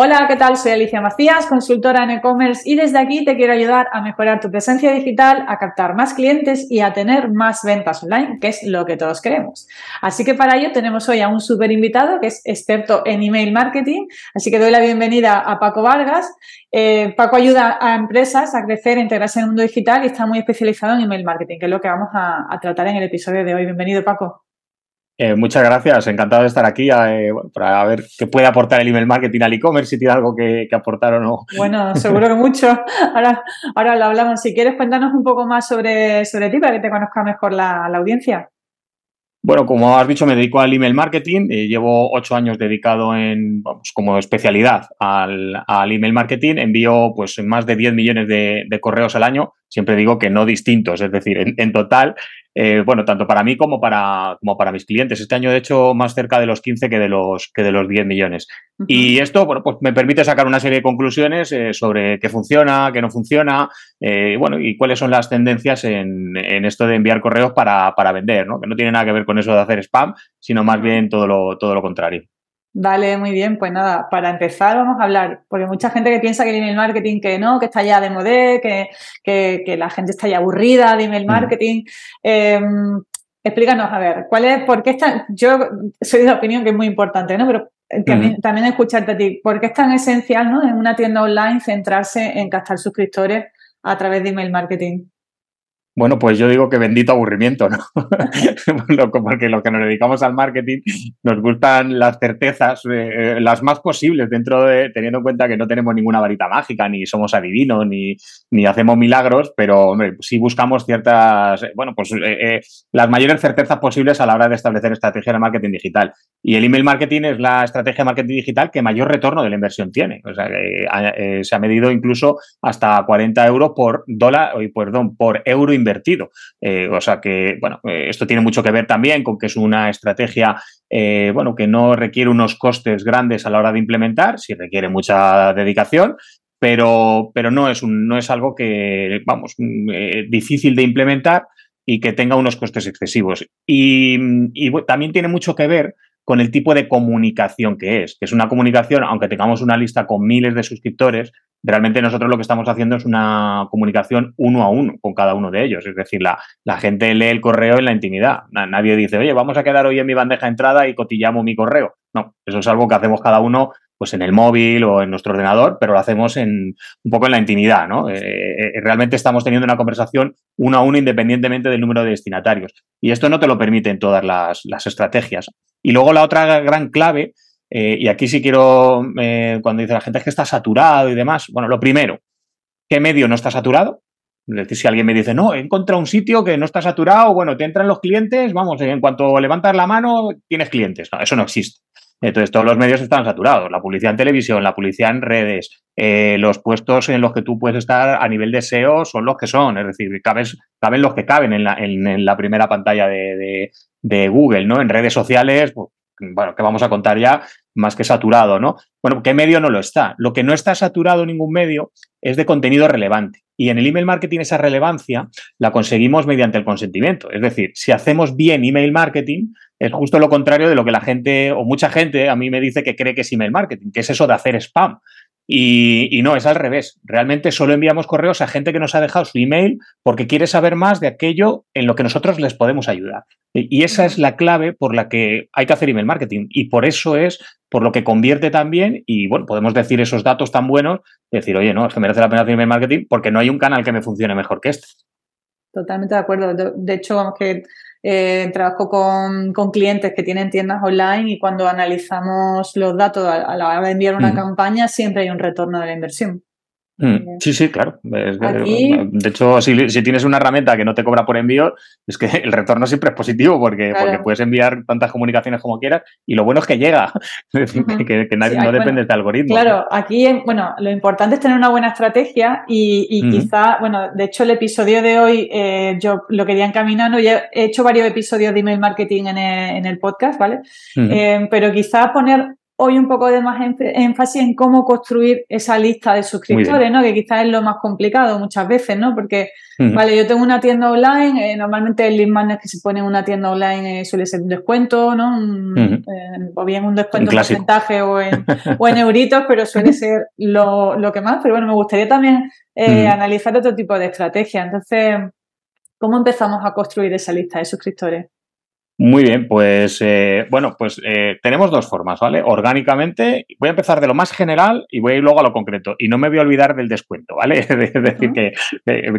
Hola, ¿qué tal? Soy Alicia Macías, consultora en e-commerce y desde aquí te quiero ayudar a mejorar tu presencia digital, a captar más clientes y a tener más ventas online, que es lo que todos queremos. Así que para ello tenemos hoy a un súper invitado que es experto en email marketing, así que doy la bienvenida a Paco Vargas. Eh, Paco ayuda a empresas a crecer, a integrarse en el mundo digital y está muy especializado en email marketing, que es lo que vamos a tratar en el episodio de hoy. Bienvenido, Paco. Eh, muchas gracias, encantado de estar aquí eh, para ver qué puede aportar el email marketing al e-commerce, si tiene algo que, aportar o no. Bueno, seguro que mucho. Ahora, ahora lo hablamos. Si quieres, cuéntanos un poco más sobre, sobre ti para que te conozca mejor la, audiencia. Bueno, como has dicho, me dedico al email marketing. Eh, llevo ocho años dedicado en, vamos, como especialidad al, email marketing. Envío pues más de 10 millones de, correos al año. Siempre digo que no distintos, es decir, en total eh, bueno, tanto para mí como para, como para mis clientes. Este año, de hecho, más cerca de los 15 que de los, que de los 10 millones. Y esto, bueno, pues me permite sacar una serie de conclusiones eh, sobre qué funciona, qué no funciona, eh, bueno, y cuáles son las tendencias en, esto de enviar correos para, para, vender, ¿no? Que no tiene nada que ver con eso de hacer spam, sino más bien todo lo, todo lo contrario. Vale, muy bien. Pues nada, para empezar vamos a hablar, porque mucha gente que piensa que el email marketing que no, que está ya de modé, que, que, la gente está ya aburrida de email mm. marketing. Em, explícanos, a ver, ¿cuál es, por qué está, yo soy de la opinión que es muy importante, ¿no? Pero también, también escucharte a ti, ¿por qué es tan esencial, ¿no? En una tienda online centrarse en captar suscriptores a través de email marketing. Bueno, pues yo digo que bendito aburrimiento, ¿no? Porque lo que nos dedicamos al marketing nos gustan las certezas, eh, eh, las más posibles, dentro de, teniendo en cuenta que no tenemos ninguna varita mágica, ni somos adivinos, ni, ni hacemos milagros, pero hombre, sí buscamos ciertas, eh, bueno, pues las mayores certezas posibles a la hora de establecer estrategia de marketing digital. Y el email marketing es la estrategia de marketing digital que mayor retorno de la inversión tiene. O sea, se ha medido incluso hasta 40 euros por dólar, perdón, por euro invertido invertido. Eh, o sea que, bueno, eh, esto tiene mucho que ver también con que es una estrategia, eh, bueno, que no requiere unos costes grandes a la hora de implementar, sí requiere mucha dedicación, pero, pero no, es un, no es algo que, vamos, mm, difícil de implementar y que tenga unos costes excesivos. Y, y también tiene mucho que ver con el tipo de comunicación que es, que es una comunicación, aunque tengamos una lista con miles de suscriptores, realmente nosotros lo que estamos haciendo es una comunicación uno a uno con cada uno de ellos. Es decir, la, gente lee el correo en la intimidad. Nadie dice, oye, vamos a quedar hoy en mi bandeja de entrada y cotillamos mi correo. No, eso es algo que hacemos cada uno pues en el móvil o en nuestro ordenador, pero lo hacemos en, un poco en la intimidad, ¿no? Eh, eh, realmente estamos teniendo una conversación uno a uno independientemente del número de destinatarios. Y esto no te lo permite en todas las, estrategias. Y luego la otra gran clave, eh, y aquí sí quiero, cuando dice la gente que está saturado y demás, bueno, lo primero, ¿qué medio no está saturado? Es decir, si alguien me dice, no, he encontrado un sitio que no está saturado, bueno, te entran los clientes, vamos, en cuanto levantas la mano, tienes clientes. No, eso no existe. Entonces, todos los medios están saturados. La publicidad en televisión, la publicidad en redes, eh, los puestos en los que tú puedes estar a nivel de SEO son los que son. Es decir, caben los que caben en la, primera pantalla de, de, Google, ¿no? En redes sociales, pues, bueno, que vamos a contar ya, más que saturado, ¿no? Bueno, ¿qué medio no lo está? Lo que no está saturado ningún medio es de contenido relevante. Y en el email marketing esa relevancia la conseguimos mediante el consentimiento. Es decir, si hacemos bien email marketing, es justo lo contrario de lo que la gente, o mucha gente, a mí me dice que cree que es email marketing, que es eso de hacer spam. Y, no, es al revés. Realmente solo enviamos correos a gente que nos ha dejado su email porque quiere saber más de aquello en lo que nosotros les podemos ayudar. Y esa es la clave por la que hay que hacer email marketing. Y por eso es por lo que convierte también. Y bueno, podemos decir esos datos tan buenos, decir, oye, no, es que merece la pena hacer email marketing porque no hay un canal que me funcione mejor que este. Totalmente de acuerdo. De, hecho, vamos que eh, trabajo con, clientes que tienen tiendas online y cuando analizamos los datos a, la hora de enviar una campaña, siempre hay un retorno de la inversión. Mm, eh, sí, sí, claro. de hecho, si, tienes una herramienta que no te cobra por envío, es que el retorno siempre es positivo porque, porque puedes enviar tantas comunicaciones como quieras y lo bueno es que llega, que, nadie, no depende de algoritmo. Claro, aquí, bueno, lo importante es tener una buena estrategia y, quizá, bueno, de hecho el episodio de hoy eh, yo lo quería encaminando, ya he hecho varios episodios de email marketing en el, podcast, ¿vale? Eh, pero quizá poner hoy un poco de más énfasis en cómo construir esa lista de suscriptores, ¿no? Que quizás es lo más complicado muchas veces, ¿no? Porque, vale, yo tengo una tienda online, eh, normalmente el lead magnet que se pone en una tienda online eh, suele ser un descuento, ¿no? Eh, o bien un descuento en porcentaje o en, o en euritos, pero suele ser lo, lo, que más. Pero bueno, me gustaría también analizar otro tipo de estrategia. Entonces, ¿cómo empezamos a construir esa lista de suscriptores? Muy bien, pues eh, bueno, pues eh, tenemos dos formas, ¿vale? Orgánicamente, voy a empezar de lo más general y voy a ir luego a lo concreto. Y no me voy a olvidar del descuento, ¿vale? Es decir, que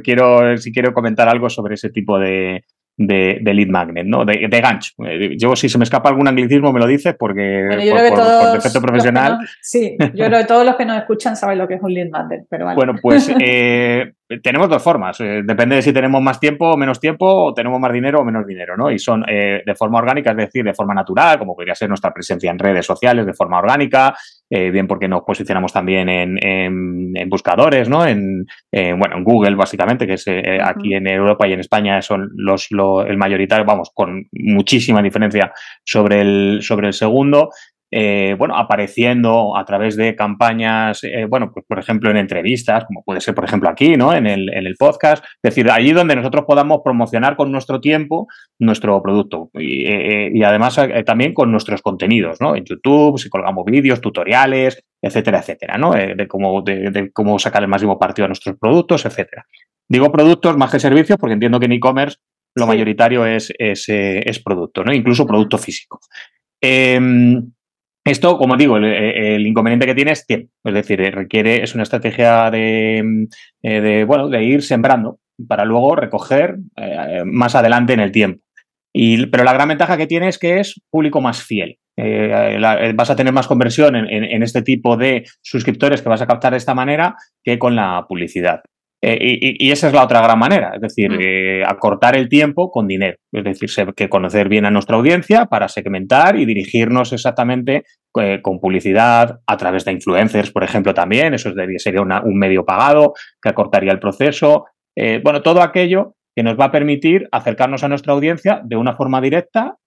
quiero, si quiero comentar algo sobre ese tipo de, de, lead magnet, ¿no? De, gancho. Eh, yo, si se me escapa algún anglicismo, me lo dices porque por, defecto profesional. sí, yo creo que todos los que nos escuchan saben lo que es un lead magnet, pero Bueno, pues eh, tenemos dos formas. Eh, depende de si tenemos más tiempo o menos tiempo, o tenemos más dinero o menos dinero, ¿no? Y son de forma orgánica, es decir, de forma natural, como podría ser nuestra presencia en redes sociales de forma orgánica, eh, bien porque nos posicionamos también en, buscadores, ¿no? En, bueno, en Google, básicamente, que es eh, aquí en Europa y en España son los, el mayoritario, vamos, con muchísima diferencia sobre el, sobre el segundo. Eh, bueno, apareciendo a través de campañas, eh, bueno, pues por ejemplo en entrevistas, como puede ser por ejemplo aquí, ¿no? En el, en el podcast, es decir, allí donde nosotros podamos promocionar con nuestro tiempo nuestro producto y, eh, y además también con nuestros contenidos, ¿no? En YouTube, si colgamos vídeos, tutoriales, etcétera, etcétera, ¿no? de, cómo, de, cómo sacar el máximo partido a nuestros productos, etcétera. Digo productos más que servicios porque entiendo que en e-commerce lo mayoritario es, es, es, producto, ¿no? Incluso producto físico. Eh, esto, como digo, el, inconveniente que tiene es tiempo, es decir, requiere, es una estrategia de, eh, bueno, de ir sembrando para luego recoger eh, más adelante en el tiempo. Y, pero la gran ventaja que tiene es que es público más fiel. Eh, vas a tener más conversión en, este tipo de suscriptores que vas a captar de esta manera que con la publicidad. Eh, y, esa es la otra gran manera, es decir, mm. eh, acortar el tiempo con dinero, es decir, que conocer bien a nuestra audiencia para segmentar y dirigirnos exactamente eh, con publicidad a través de influencers, por ejemplo, también, eso sería un medio pagado que acortaría el proceso, bueno, todo aquello que nos va a permitir acercarnos a nuestra audiencia de una forma directa,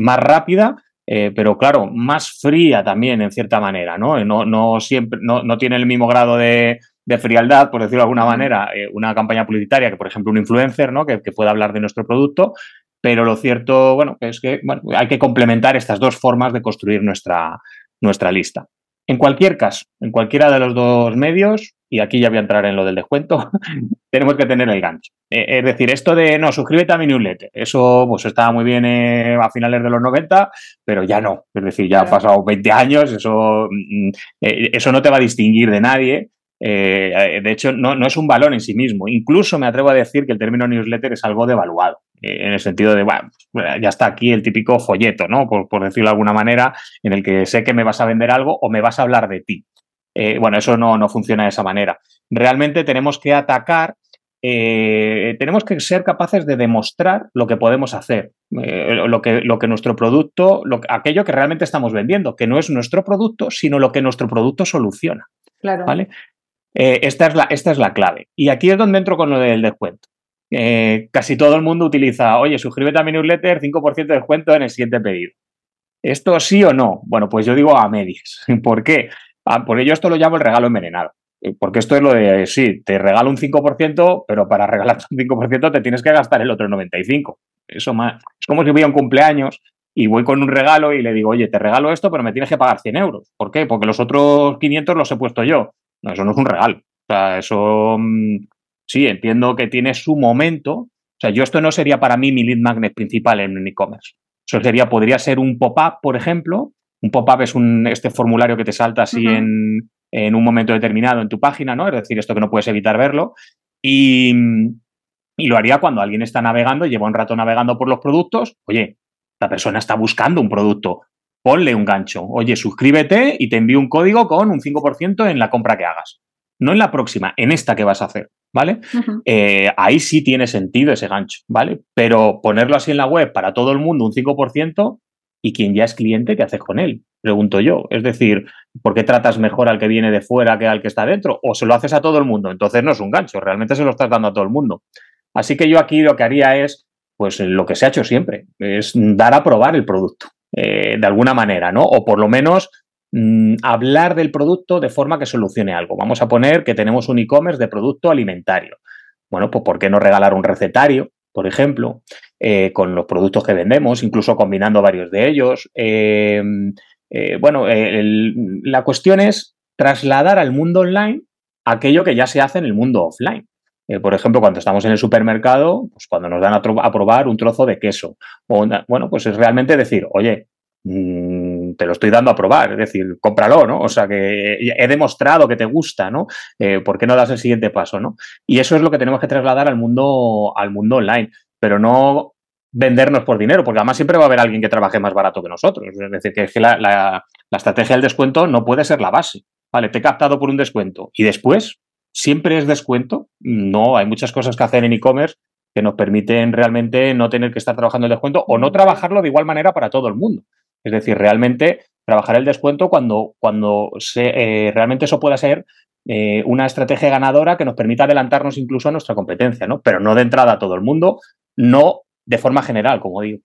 más rápida pero claro, más fría también en cierta manera, ¿no? No, no siempre, no, no, tiene el mismo grado de, de frialdad, por decirlo de alguna manera, eh, una campaña publicitaria que, por ejemplo, un influencer, ¿no? Que, pueda hablar de nuestro producto, pero lo cierto, bueno, es que hay que complementar estas dos formas de construir nuestra, nuestra lista. En cualquier caso, en cualquiera de los dos medios, y aquí ya voy a entrar en lo del descuento, tenemos que tener el gancho. Eh, es decir, esto de, no, suscríbete a mi newsletter, eso pues estaba muy bien eh, a finales de los 90, pero ya no. Es decir, ya han pasado 20 años, eso, mm, eso no te va a distinguir de nadie eh, de hecho, no, es un valor en sí mismo. Incluso me atrevo a decir que el término newsletter es algo devaluado, eh, en el sentido de, bueno, pues, ya está aquí el típico folleto, ¿no? Por, decirlo de alguna manera, en el que sé que me vas a vender algo o me vas a hablar de ti. Eh, bueno, eso no, no, funciona de esa manera. Realmente tenemos que atacar, tenemos que ser capaces de demostrar lo que podemos hacer, lo, que, lo que nuestro producto, lo, aquello que realmente estamos vendiendo, que no es nuestro producto, sino lo que nuestro producto soluciona. Claro. ¿vale? Eh, esta, es la, esta es la clave. Y aquí es donde entro con lo del descuento. Eh, casi todo el mundo utiliza, oye, suscríbete a mi newsletter, 5% de descuento en el siguiente pedido. ¿Esto sí o no? Bueno, pues yo digo a medias. ¿Por qué? Ah, porque yo esto lo llamo el regalo envenenado. Eh, porque esto es lo de, sí, te regalo un 5%, pero para regalar un 5% te tienes que gastar el otro 95%. Eso más. Es como si voy a un cumpleaños y voy con un regalo y le digo, oye, te regalo esto, pero me tienes que pagar 100 euros. ¿Por qué? Porque los otros 500 los he puesto yo. No, eso no es un regalo. O sea, eso mm, sí, entiendo que tiene su momento. O sea, yo esto no sería para mí mi lead magnet principal en un e-commerce. Eso sería, podría ser un pop-up, por ejemplo. Un pop-up es un, este formulario que te salta así en, en, un momento determinado en tu página, ¿no? Es decir, esto que no puedes evitar verlo. Y, y lo haría cuando alguien está navegando, lleva un rato navegando por los productos. Oye, la persona está buscando un producto ponle un gancho. Oye, suscríbete y te envío un código con un 5% en la compra que hagas. No en la próxima, en esta que vas a hacer, ¿vale? Eh, ahí sí tiene sentido ese gancho, ¿vale? Pero ponerlo así en la web para todo el mundo, un 5%, y quien ya es cliente, ¿qué haces con él? Pregunto yo. Es decir, ¿por qué tratas mejor al que viene de fuera que al que está dentro? O se lo haces a todo el mundo. Entonces no es un gancho, realmente se lo estás dando a todo el mundo. Así que yo aquí lo que haría es, pues lo que se ha hecho siempre, es dar a probar el producto. Eh, de alguna manera, ¿no? O por lo menos mm, hablar del producto de forma que solucione algo. Vamos a poner que tenemos un e-commerce de producto alimentario. Bueno, pues ¿por qué no regalar un recetario, por ejemplo, eh, con los productos que vendemos, incluso combinando varios de ellos? Eh, bueno, la cuestión es trasladar al mundo online aquello que ya se hace en el mundo offline. Eh, por ejemplo, cuando estamos en el supermercado, pues cuando nos dan a, probar un trozo de queso. O, bueno, pues es realmente decir, oye, mm, te lo estoy dando a probar, es decir, cómpralo, ¿no? O sea, que he demostrado que te gusta, ¿no? Eh, ¿Por qué no das el siguiente paso, ¿no? Y eso es lo que tenemos que trasladar al mundo, al mundo online, pero no vendernos por dinero, porque además siempre va a haber alguien que trabaje más barato que nosotros. Es decir, que, es que la, la estrategia del descuento no puede ser la base. Vale, te he captado por un descuento y después siempre es descuento. No, hay muchas cosas que hacer en e-commerce que nos permiten realmente no tener que estar trabajando el descuento o no trabajarlo de igual manera para todo el mundo. Es decir, realmente trabajar el descuento cuando, cuando se, eh, realmente eso pueda ser eh, una estrategia ganadora que nos permita adelantarnos incluso a nuestra competencia, ¿no? Pero no de entrada a todo el mundo, no de forma general, como digo.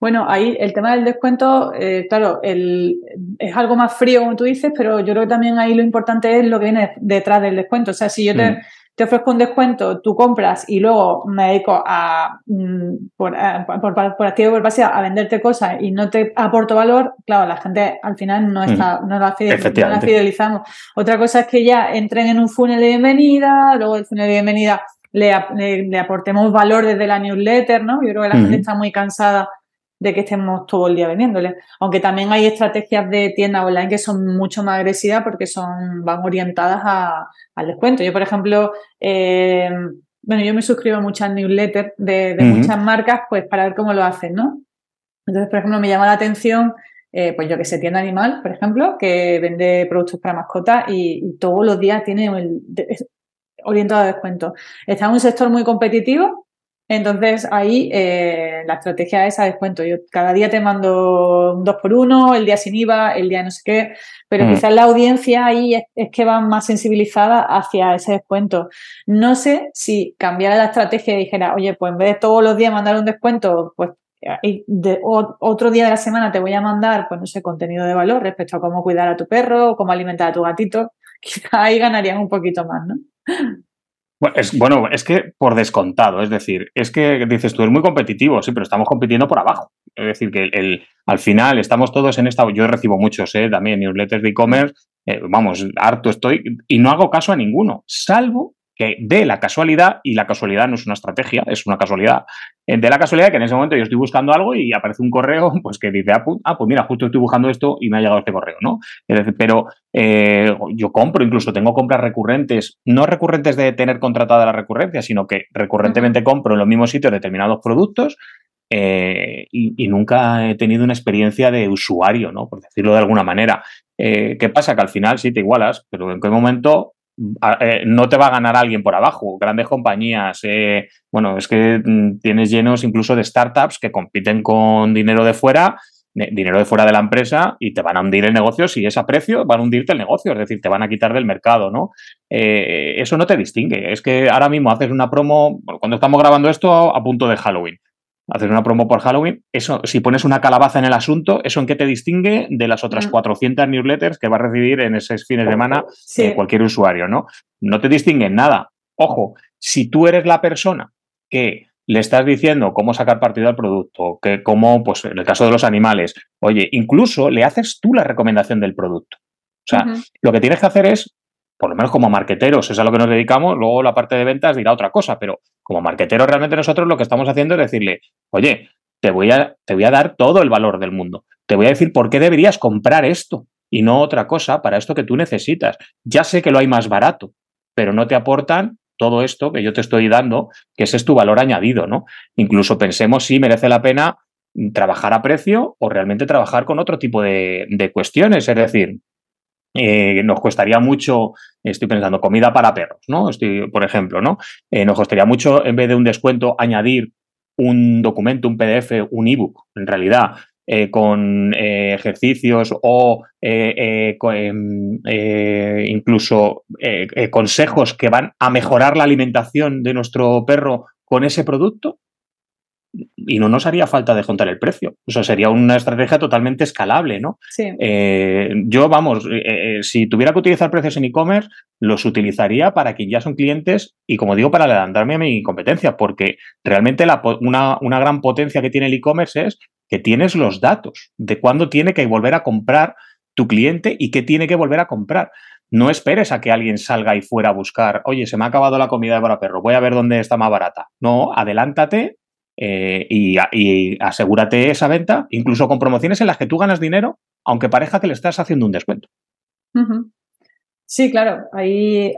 Bueno, ahí el tema del descuento, eh, claro, el, es algo más frío, como tú dices, pero yo creo que también ahí lo importante es lo que viene detrás del descuento. O sea, si yo te, mm. te ofrezco un descuento, tú compras y luego me dedico a, mm, por, por, por, activo por pasiva, a venderte cosas y no te aporto valor, claro, la gente al final no, está, mm. no, la fidelizamos. Otra cosa es que ya entren en un funnel de bienvenida, luego el funnel de bienvenida le, aportemos valor desde la newsletter, ¿no? Yo creo que la gente está muy cansada de que estemos todo el día vendiéndole. Aunque también hay estrategias de tienda online que son mucho más agresivas porque son, van orientadas al descuento. Yo, por ejemplo, eh, bueno, yo me suscribo a muchas newsletters de, muchas marcas, pues para ver cómo lo hacen, ¿no? Entonces, por ejemplo, me llama la atención, eh, pues yo que sé, tienda animal, por ejemplo, que vende productos para mascotas y, todos los días tiene el, orientado a descuento. Está en un sector muy competitivo, entonces ahí eh, la estrategia es a descuento. Yo cada día te mando un 2 por 1 el día sin IVA, el día no sé qué, pero mm. quizás la audiencia ahí es, que va más sensibilizada hacia ese descuento. No sé si cambiara la estrategia y dijera, oye, pues en vez de todos los días mandar un descuento, pues de, otro día de la semana te voy a mandar, pues no sé, contenido de valor respecto a cómo cuidar a tu perro, cómo alimentar a tu gatito, quizá ahí ganarían un poquito más, ¿no? Bueno es, bueno, es que por descontado, es decir, es que dices tú, es muy competitivo, sí, pero estamos compitiendo por abajo. Es decir, que el, al final estamos todos en esta. Yo recibo muchos ¿eh? también newsletters de e-commerce, eh, vamos, harto estoy, y no hago caso a ninguno, salvo que de la casualidad, y la casualidad no es una estrategia, es una casualidad, eh, de la casualidad que en ese momento yo estoy buscando algo y aparece un correo pues que dice, ah, pues, ah pues mira, justo estoy buscando esto y me ha llegado este correo, ¿no? pero eh, yo compro, incluso tengo compras recurrentes, no recurrentes de tener contratada la recurrencia, sino que recurrentemente compro en los mismos sitios determinados productos eh, y, nunca he tenido una experiencia de usuario, ¿no? Por decirlo de alguna manera. ¿Qué pasa? Que al final sí te igualas, pero ¿en qué momento eh, no te va a ganar alguien por abajo. Grandes compañías, eh, bueno, es que mm, tienes llenos incluso de startups que compiten con dinero de fuera, dinero de fuera de la empresa y te van a hundir el negocio. Si es a precio, van a hundirte el negocio, es decir, te van a quitar del mercado, ¿no? Eh, eso no te distingue. Es que ahora mismo haces una promo, cuando estamos grabando esto, a punto de Halloween hacer una promo por Halloween, eso, si pones una calabaza en el asunto, ¿eso en qué te distingue de las otras 400 mm. newsletters que va a recibir en esos fines de semana eh, cualquier usuario, ¿no? No te distingue en nada. Ojo, si tú eres la persona que le estás diciendo cómo sacar partido al producto, que cómo, pues en el caso de los animales, oye, incluso le haces tú la recomendación del producto. O sea, lo que tienes que hacer es por lo menos como marqueteros, es a lo que nos dedicamos, luego la parte de ventas dirá otra cosa, pero como marqueteros realmente nosotros lo que estamos haciendo es decirle, oye, te voy a, te voy a dar todo el valor del mundo, te voy a decir por qué deberías comprar esto y no otra cosa para esto que tú necesitas. Ya sé que lo hay más barato, pero no te aportan todo esto que yo te estoy dando, que ese es tu valor añadido, ¿no? Incluso pensemos si merece la pena trabajar a precio o realmente trabajar con otro tipo de, de cuestiones, es decir, eh, nos costaría mucho, estoy pensando, comida para perros, ¿no? Estoy, por ejemplo, ¿no? Eh, nos costaría mucho, en vez de un descuento, añadir un documento, un PDF, un ebook, en realidad, eh, con ejercicios o em, incluso consejos que van a mejorar la alimentación de nuestro perro con ese producto. Y no nos haría falta descontar el precio. Eso sería una estrategia totalmente escalable, ¿no? Sí. Eh, yo, vamos, eh, eh, si tuviera que utilizar precios en e-commerce, los utilizaría para quien ya son clientes y, como digo, para adelantarme a mi competencia, porque realmente una, una gran potencia que tiene el e-commerce es que tienes los datos de cuándo tiene que volver a comprar tu cliente y qué tiene que volver a comprar. No esperes a que alguien salga y fuera a buscar, oye, se me ha acabado la comida de perro, voy a ver dónde está más barata. No, adelántate eh, y, asegúrate esa venta, incluso con promociones en las que tú ganas dinero, aunque parezca que le estás haciendo un descuento. Sí, claro, ahí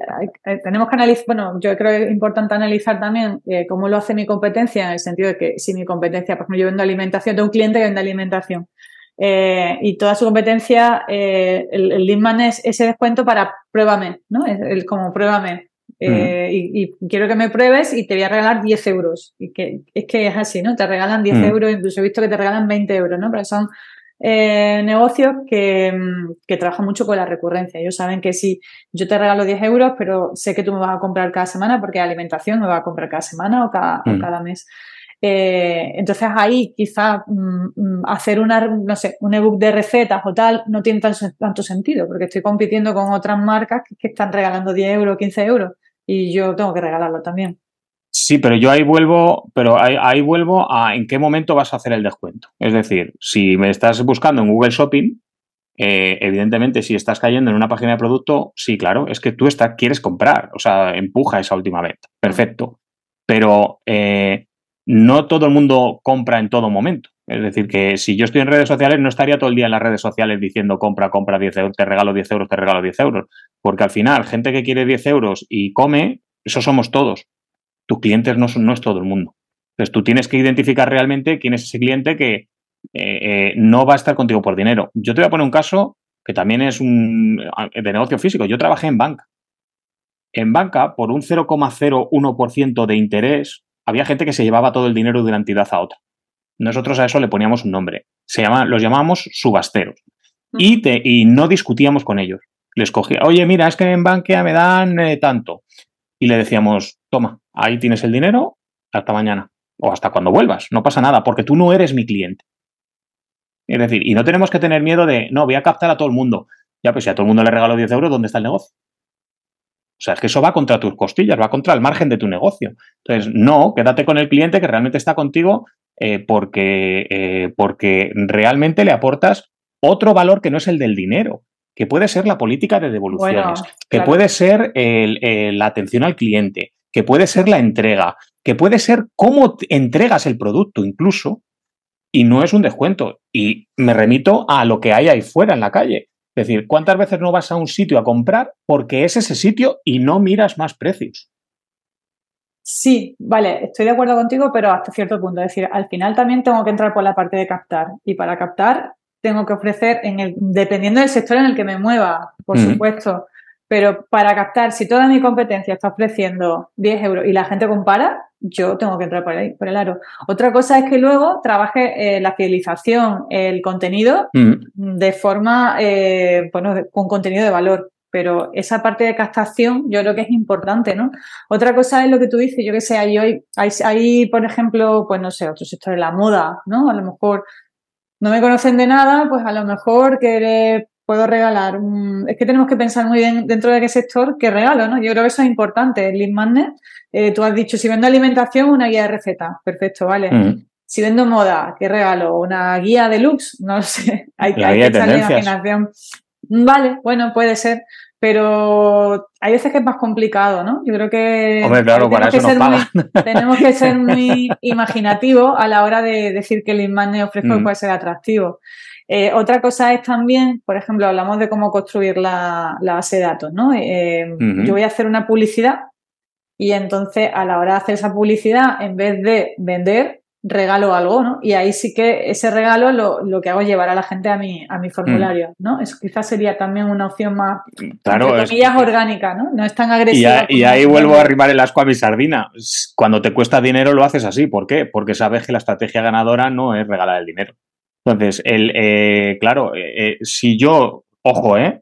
eh, tenemos que analizar, bueno, yo creo que es importante analizar también eh, cómo lo hace mi competencia, en el sentido de que si mi competencia, por ejemplo, yo vendo alimentación, tengo un cliente que vende alimentación y toda su competencia, el, el es ese descuento para pruébame, ¿no? Es como pruébame. Eh, y, quiero que me pruebes y te voy a regalar 10 euros. Y que, es que es así, ¿no? Te regalan 10 euros, incluso he visto que te regalan 20 euros, ¿no? Pero son eh, negocios que, que, trabajan mucho con la recurrencia. Ellos saben que si yo te regalo 10 euros, pero sé que tú me vas a comprar cada semana porque alimentación me va a comprar cada semana o cada, cada mes. Eh, entonces ahí quizá mm, mm, hacer una, no sé, un ebook de recetas o tal no tiene tanto, sentido porque estoy compitiendo con otras marcas que, que están regalando 10 euros, 15 euros y yo tengo que regalarlo también. Sí, pero yo ahí vuelvo, pero ahí, vuelvo a en qué momento vas a hacer el descuento. Es decir, si me estás buscando en Google Shopping, eh, evidentemente, si estás cayendo en una página de producto, sí, claro, es que tú estás, quieres comprar, o sea, empuja esa última venta. Perfecto. Pero eh, no todo el mundo compra en todo momento. Es decir, que si yo estoy en redes sociales, no estaría todo el día en las redes sociales diciendo compra, compra 10 euros, te regalo 10 euros, te regalo 10 euros. Porque al final, gente que quiere 10 euros y come, eso somos todos. Tus clientes no, son, es todo el mundo. Entonces tú tienes que identificar realmente quién es ese cliente que eh, eh, no va a estar contigo por dinero. Yo te voy a poner un caso que también es un, de negocio físico. Yo trabajé en banca. En banca, por un 0,01% de interés, había gente que se llevaba todo el dinero de una entidad a otra. Nosotros a eso le poníamos un nombre. Se llama, los llamábamos subasteros. Y, y no discutíamos con ellos. Les cogía, oye, mira, es que en Bankia me dan eh, tanto. Y le decíamos, toma, ahí tienes el dinero, hasta mañana. O hasta cuando vuelvas. No pasa nada, porque tú no eres mi cliente. Es decir, y no tenemos que tener miedo de, no, voy a captar a todo el mundo. Ya, pues si a todo el mundo le regalo 10 euros, ¿dónde está el negocio? O sea, es que eso va contra tus costillas, va contra el margen de tu negocio. Entonces, no, quédate con el cliente que realmente está contigo eh, porque, eh, porque realmente le aportas otro valor que no es el del dinero, que puede ser la política de devoluciones, que puede ser la atención al cliente, que puede ser la entrega, que puede ser cómo entregas el producto incluso, y no es un descuento. Y me remito a lo que hay ahí fuera en la calle. Es decir, ¿cuántas veces no vas a un sitio a comprar porque es ese sitio y no miras más precios? Sí, vale, estoy de acuerdo contigo, pero hasta cierto punto. Es decir, al final también tengo que entrar por la parte de captar. Y para captar tengo que ofrecer, en el, dependiendo del sector en el que me mueva, por supuesto. Pero para captar, si toda mi competencia está ofreciendo 10 euros y la gente compara, yo tengo que entrar por ahí, por el aro. Otra cosa es que luego trabaje eh, la fidelización, el contenido mm. de forma, eh, bueno, con contenido de valor. Pero esa parte de captación yo creo que es importante, ¿no? Otra cosa es lo que tú dices, yo que sé, hay hoy, hay, hay, por ejemplo, pues no sé, otro sector de la moda, ¿no? A lo mejor no me conocen de nada, pues a lo mejor que puedo regalar. es que tenemos que pensar muy bien dentro de qué sector qué regalo, ¿no? Yo creo que eso es importante. El lead magnet, eh, tú has dicho, si vendo alimentación, una guía de receta. Perfecto, vale. Mm. Si vendo moda, ¿qué regalo? ¿Una guía deluxe? No lo sé. Hay, hay que echarle imaginación. Vale, bueno, puede ser. Pero hay veces que es más complicado, ¿no? Yo creo que, Hombre, claro, para eso nos muy, tenemos que ser muy imaginativos a la hora de decir que el lead magnet ofrece mm. puede ser atractivo. Eh, otra cosa es también, por ejemplo, hablamos de cómo construir la, base de datos, ¿no? Eh, yo voy a hacer una publicidad y entonces a la hora de hacer esa publicidad, en vez de vender, regalo algo, ¿no? Y ahí sí que ese regalo lo, que hago es llevar a la gente a mi, a mi formulario, mm. ¿no? Eso quizás sería también una opción más, claro, orgánica, ¿no? No es tan agresiva. Y, ahí vuelvo a arrimar el asco a mi sardina. Cuando te cuesta dinero lo haces así. ¿Por qué? Porque sabes que la estrategia ganadora no es regalar el dinero. Entonces, el, eh, claro, eh, eh, si yo, ojo, eh,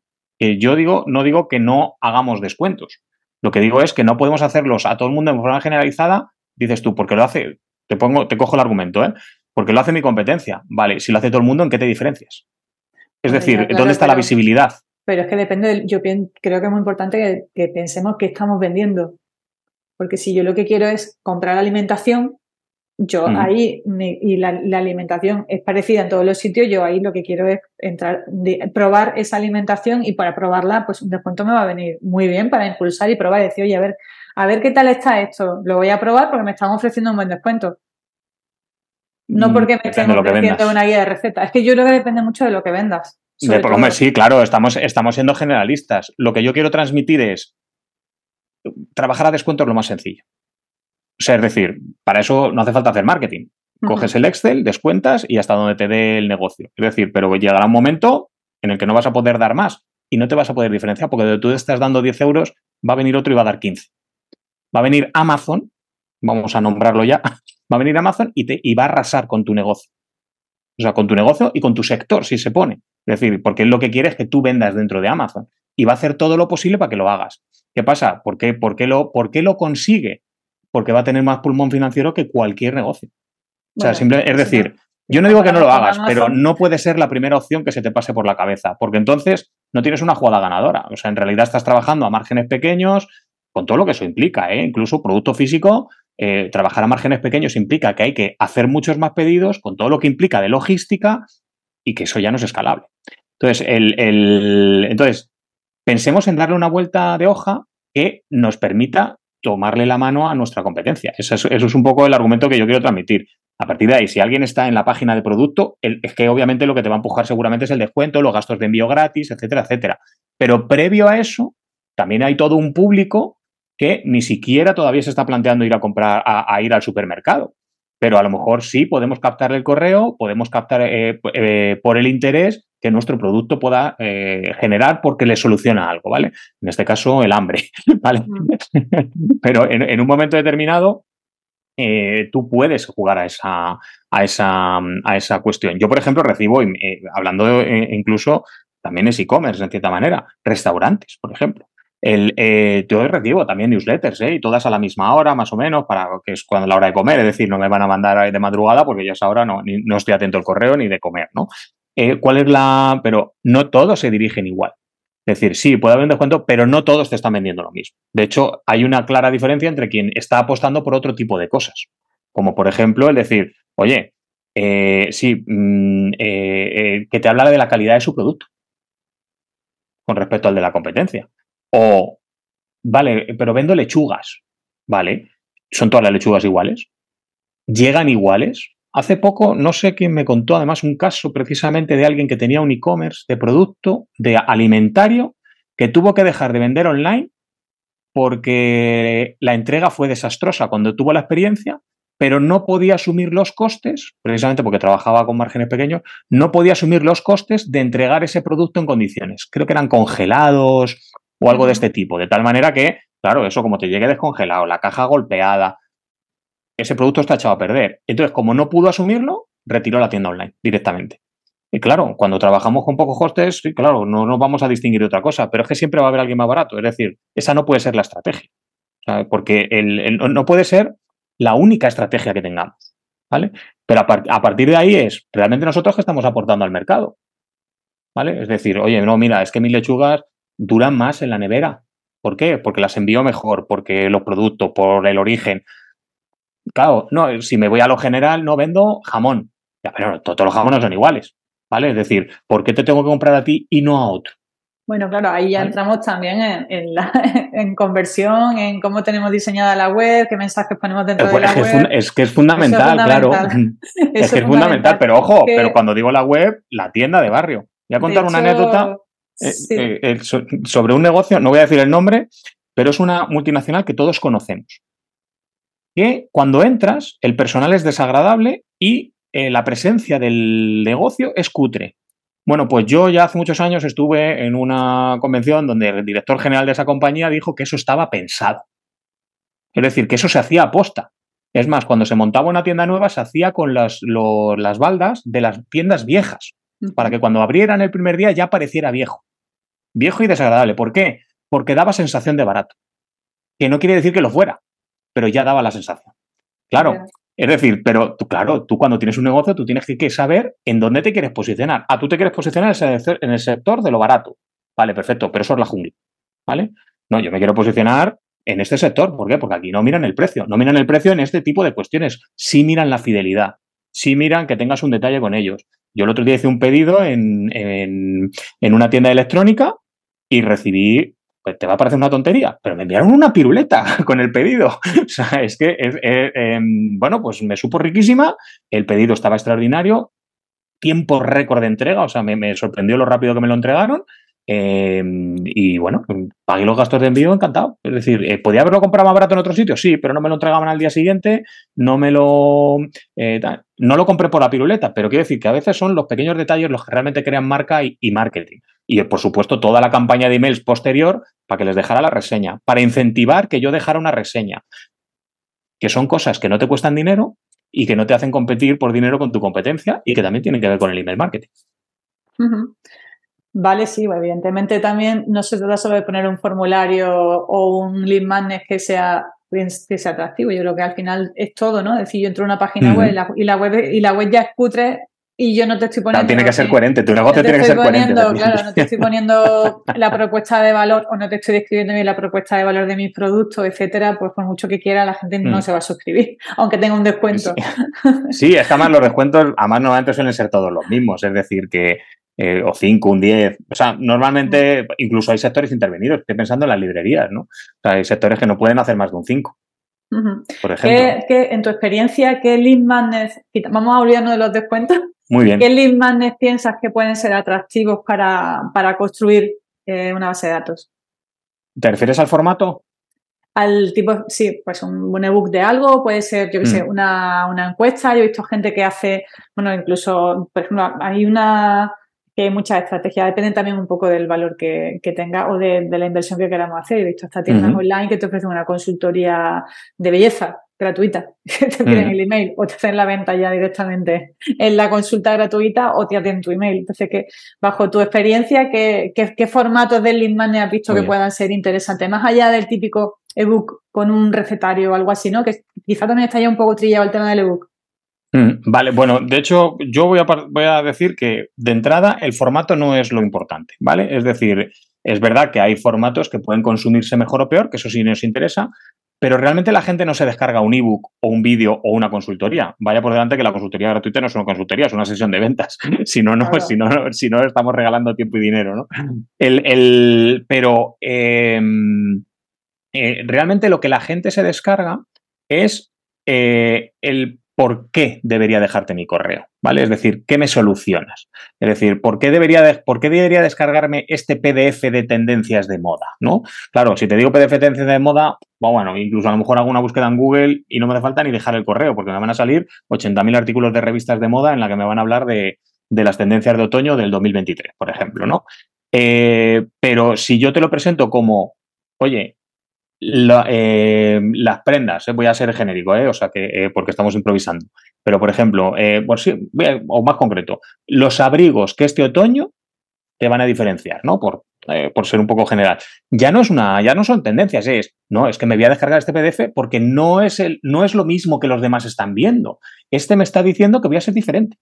yo digo, no digo que no hagamos descuentos. Lo que digo es que no podemos hacerlos a todo el mundo de forma generalizada. Dices tú, porque lo hace, te pongo, te cojo el argumento, ¿eh? Porque lo hace mi competencia. Vale, si lo hace todo el mundo, ¿en qué te diferencias? Es decir, ¿dónde está la visibilidad? Pero es que depende, yo creo que es muy importante que, pensemos qué estamos vendiendo. Porque si yo lo que quiero es comprar alimentación, yo ahí, y la, alimentación es parecida en todos los sitios, yo ahí lo que quiero es entrar, probar esa alimentación y para probarla, pues un descuento me va a venir muy bien para impulsar y probar y decir, oye, a ver, a ver qué tal está esto, lo voy a probar porque me están ofreciendo un buen descuento. No mm, porque me estén ofreciendo una guía de recetas. Es que yo creo que depende mucho de lo que vendas. De, sí, claro, estamos, estamos siendo generalistas. Lo que yo quiero transmitir es trabajar a descuento es lo más sencillo. O sea, es decir, para eso no hace falta hacer marketing. Coges el Excel, descuentas y hasta donde te dé el negocio. Es decir, pero llegará un momento en el que no vas a poder dar más y no te vas a poder diferenciar porque de tú estás dando 10 euros, va a venir otro y va a dar 15. Va a venir Amazon, vamos a nombrarlo ya, va a venir Amazon y, te, y va a arrasar con tu negocio. O sea, con tu negocio y con tu sector, si se pone. Es decir, porque lo que quiere es que tú vendas dentro de Amazon y va a hacer todo lo posible para que lo hagas. ¿Qué pasa? ¿Por qué, por qué, lo, por qué lo consigue? Porque va a tener más pulmón financiero que cualquier negocio. o sea, simple, es decir, yo no digo que no lo hagas, pero no puede ser la primera opción que se te pase por la cabeza, porque entonces no tienes una jugada ganadora. O sea, en realidad estás trabajando a márgenes pequeños, con todo lo que eso implica, ¿eh? incluso producto físico, eh, trabajar a márgenes pequeños implica que hay que hacer muchos más pedidos, con todo lo que implica de logística, y que eso ya no es escalable. Entonces, el, entonces, pensemos en darle una vuelta de hoja que nos permita tomarle la mano a nuestra competencia. Eso es, un poco el argumento que yo quiero transmitir. A partir de ahí, si alguien está en la página de producto, es que obviamente lo que te va a empujar seguramente es el descuento, los gastos de envío gratis, etcétera, etcétera. Pero previo a eso, también hay todo un público que ni siquiera todavía se está planteando ir a comprar, a ir al supermercado pero a lo mejor sí podemos captar el correo, podemos captar eh, eh, por el interés que nuestro producto pueda eh, generar porque le soluciona algo, ¿vale? En este caso, el hambre, ¿vale? pero en, un momento determinado, tú puedes jugar a esa, a, esa, a esa cuestión. Yo, por ejemplo, recibo, hablando incluso, también es e-commerce, en cierta manera, restaurantes, por ejemplo. El, eh, yo recibo también newsletters, ¿eh? Y todas a la misma hora, más o menos, para que es cuando la hora de comer, es decir, no me van a mandar de madrugada porque yo a esa hora no, no estoy atento al correo ni de comer, ¿no? Eh, ¿Cuál es la...? Pero no todos se dirigen igual. Es decir, sí, puede haber un descuento, pero no todos te están vendiendo lo mismo. De hecho, hay una clara diferencia entre quien está apostando por otro tipo de cosas. Como por ejemplo el decir, oye, eh, sí, mm, que te habla de la calidad de su producto con respecto al de la competencia. O, vale, pero vendo lechugas. Vale, ¿son todas las lechugas iguales? ¿Llegan iguales? Hace poco, no sé quién me contó además un caso precisamente de alguien que tenía un e-commerce de producto de alimentario que tuvo que dejar de vender online porque la entrega fue desastrosa cuando tuvo la experiencia, pero no podía asumir los costes, precisamente porque trabajaba con márgenes pequeños, no podía asumir los costes de entregar ese producto en condiciones. Creo que eran congelados o algo de este tipo. De tal manera que, claro, eso como te llegue descongelado, la caja golpeada, ese producto está echado a perder. Entonces, como no pudo asumirlo, retiró la tienda online directamente. Y claro, cuando trabajamos con pocos costes, claro, no nos vamos a distinguir de otra cosa, pero es que siempre va a haber alguien más barato. Es decir, esa no puede ser la estrategia. porque no puede ser la única estrategia que tengamos. ¿Vale? Pero a, partir de ahí es realmente nosotros que estamos aportando al mercado. ¿Vale? Es decir, oye, no, mira, es que mis lechugas duran más en la nevera. ¿Por qué? Porque las envío mejor, porque los productos, por el origen. Claro, no, si me voy a lo general, no vendo jamón. Ya, pero todos los jamones son iguales. ¿Vale? Es decir, ¿por qué te tengo que comprar a ti y no a otro? Bueno, claro, ahí ya entramos también en, la, en, conversión, en cómo tenemos diseñada la web, qué mensajes ponemos dentro de la web. Es que es fundamental, claro. es que es fundamental, pero ojo, pero cuando digo la web, la tienda de barrio. Voy a contar una anécdota eh, eh, sobre un negocio, no voy a decir el nombre, pero es una multinacional que todos conocemos. Que cuando entras, el personal es desagradable y eh, la presencia del negocio es cutre. Bueno, pues yo ya hace muchos años estuve en una convención donde el director general de esa compañía dijo que eso estaba pensado. Es decir, que eso se hacía a posta. Es más, cuando se montaba una tienda nueva se hacía con las, las baldas de las tiendas viejas, para que cuando abrieran el primer día ya pareciera viejo. Viejo y desagradable. ¿Por qué? Porque daba sensación de barato. Que no quiere decir que lo fuera, pero ya daba la sensación. Claro, Es decir, pero tú, claro, tú cuando tienes un negocio, tú tienes que saber en dónde te quieres posicionar. Ah, tú te quieres posicionar en el sector de lo barato. Vale, perfecto, pero eso es la jungla. ¿Vale? No, yo me quiero posicionar en este sector. ¿Por qué? Porque aquí no miran el precio. No miran el precio en este tipo de cuestiones. Sí miran la fidelidad. Sí miran que tengas un detalle con ellos. Yo el otro día hice un pedido en, en una tienda electrónica y recibí pues te va a parecer una tontería, pero me enviaron una piruleta con el pedido. O sea, es que, em, bueno, pues me supo riquísima, el pedido estaba extraordinario, tiempo récord de entrega, o sea, me, sorprendió lo rápido que me lo entregaron. Em, y bueno, pagué los gastos de envío encantado. Es decir, eh, ¿podía haberlo comprado más barato en otro sitio? Sí, pero no me lo entregaban al día siguiente, no me lo. Eh, no lo compré por la piruleta, pero quiero decir que a veces son los pequeños detalles los que realmente crean marca y marketing y, por supuesto, toda la campaña de emails posterior para que les dejara la reseña, para incentivar que yo dejara una reseña, que son cosas que no te cuestan dinero y que no te hacen competir por dinero con tu competencia y que también tienen que ver con el email marketing. Vale, sí, evidentemente también no se trata solo de poner un formulario o un lead magnet que sea que sea atractivo. Yo creo que al final es todo, ¿no? Es decir, yo entro a una página web, y la web y la web ya es cutre, y yo no te estoy poniendo. No, tiene que ser coherente, tu negocio tiene que ser coherente. Claro, no te estoy poniendo la propuesta de valor o no te estoy describiendo bien la propuesta de valor de mis productos, etcétera, pues por mucho que quiera, la gente no mm. se va a suscribir, aunque tenga un descuento. Sí, es que además los descuentos, además normalmente suelen ser todos los mismos, es decir, que eh, o 5, un 10. O sea, normalmente incluso hay sectores intervenidos. Estoy pensando en las librerías, ¿no? O sea, hay sectores que no pueden hacer más de un 5. Por ejemplo. ¿Qué, en tu experiencia, qué lead magnet, vamos a olvidarnos de los descuentos, muy bien. ¿Qué lead magnets piensas que pueden ser atractivos para, construir eh, una base de datos? ¿Te refieres al formato? Al tipo, sí, pues un, ebook de algo, puede ser, yo qué sé, mm. una, encuesta. Yo he visto gente que hace, bueno, incluso, por ejemplo, hay una que hay muchas estrategias, depende también un poco del valor que, tenga o de, la inversión que queramos hacer. He visto hasta tiendas online que te ofrecen una consultoría de belleza gratuita, que te piden el email o te hacen la venta ya directamente en la consulta gratuita o te hacen tu email. Entonces, que bajo tu experiencia, ¿qué, qué, formatos de lead magnet has visto que puedan ser interesantes? Más allá del típico ebook con un recetario o algo así, ¿no? Que quizá también está ya un poco trillado el tema del ebook. Mm, vale, bueno, de hecho, yo voy a, voy a decir que de entrada el formato no es lo importante, ¿vale? Es decir, es verdad que hay formatos que pueden consumirse mejor o peor, que eso sí nos interesa, pero realmente la gente no se descarga un ebook o un vídeo o una consultoría. Vaya por delante que la consultoría gratuita no es una consultoría, es una sesión de ventas. si no, no, si no, si no estamos regalando tiempo y dinero, ¿no? El, pero em, eh, realmente lo que la gente se descarga es eh, el por qué debería dejarte mi correo, ¿vale? Es decir, ¿qué me solucionas? Es decir, ¿por qué debería, ¿por qué debería descargarme este PDF de tendencias de moda, ¿no? Claro, si te digo PDF de tendencias de moda, bueno, incluso a lo mejor hago una búsqueda en Google y no me hace falta ni dejar el correo, porque me van a salir 80.000 artículos de revistas de moda en la que me van a hablar de, las tendencias de otoño del 2023, por ejemplo, ¿no? Eh, pero si yo te lo presento como, oye, eh, las prendas, eh, voy a ser genérico, eh, o sea que porque estamos improvisando. Pero, por ejemplo, o más concreto, los abrigos que este otoño te van a diferenciar, ¿no? Por, por ser un poco general. Ya no es una, ya no son tendencias, es, no, es que me voy a descargar este PDF porque no es el, no es lo mismo que los demás están viendo. Este me está diciendo que voy a ser diferente.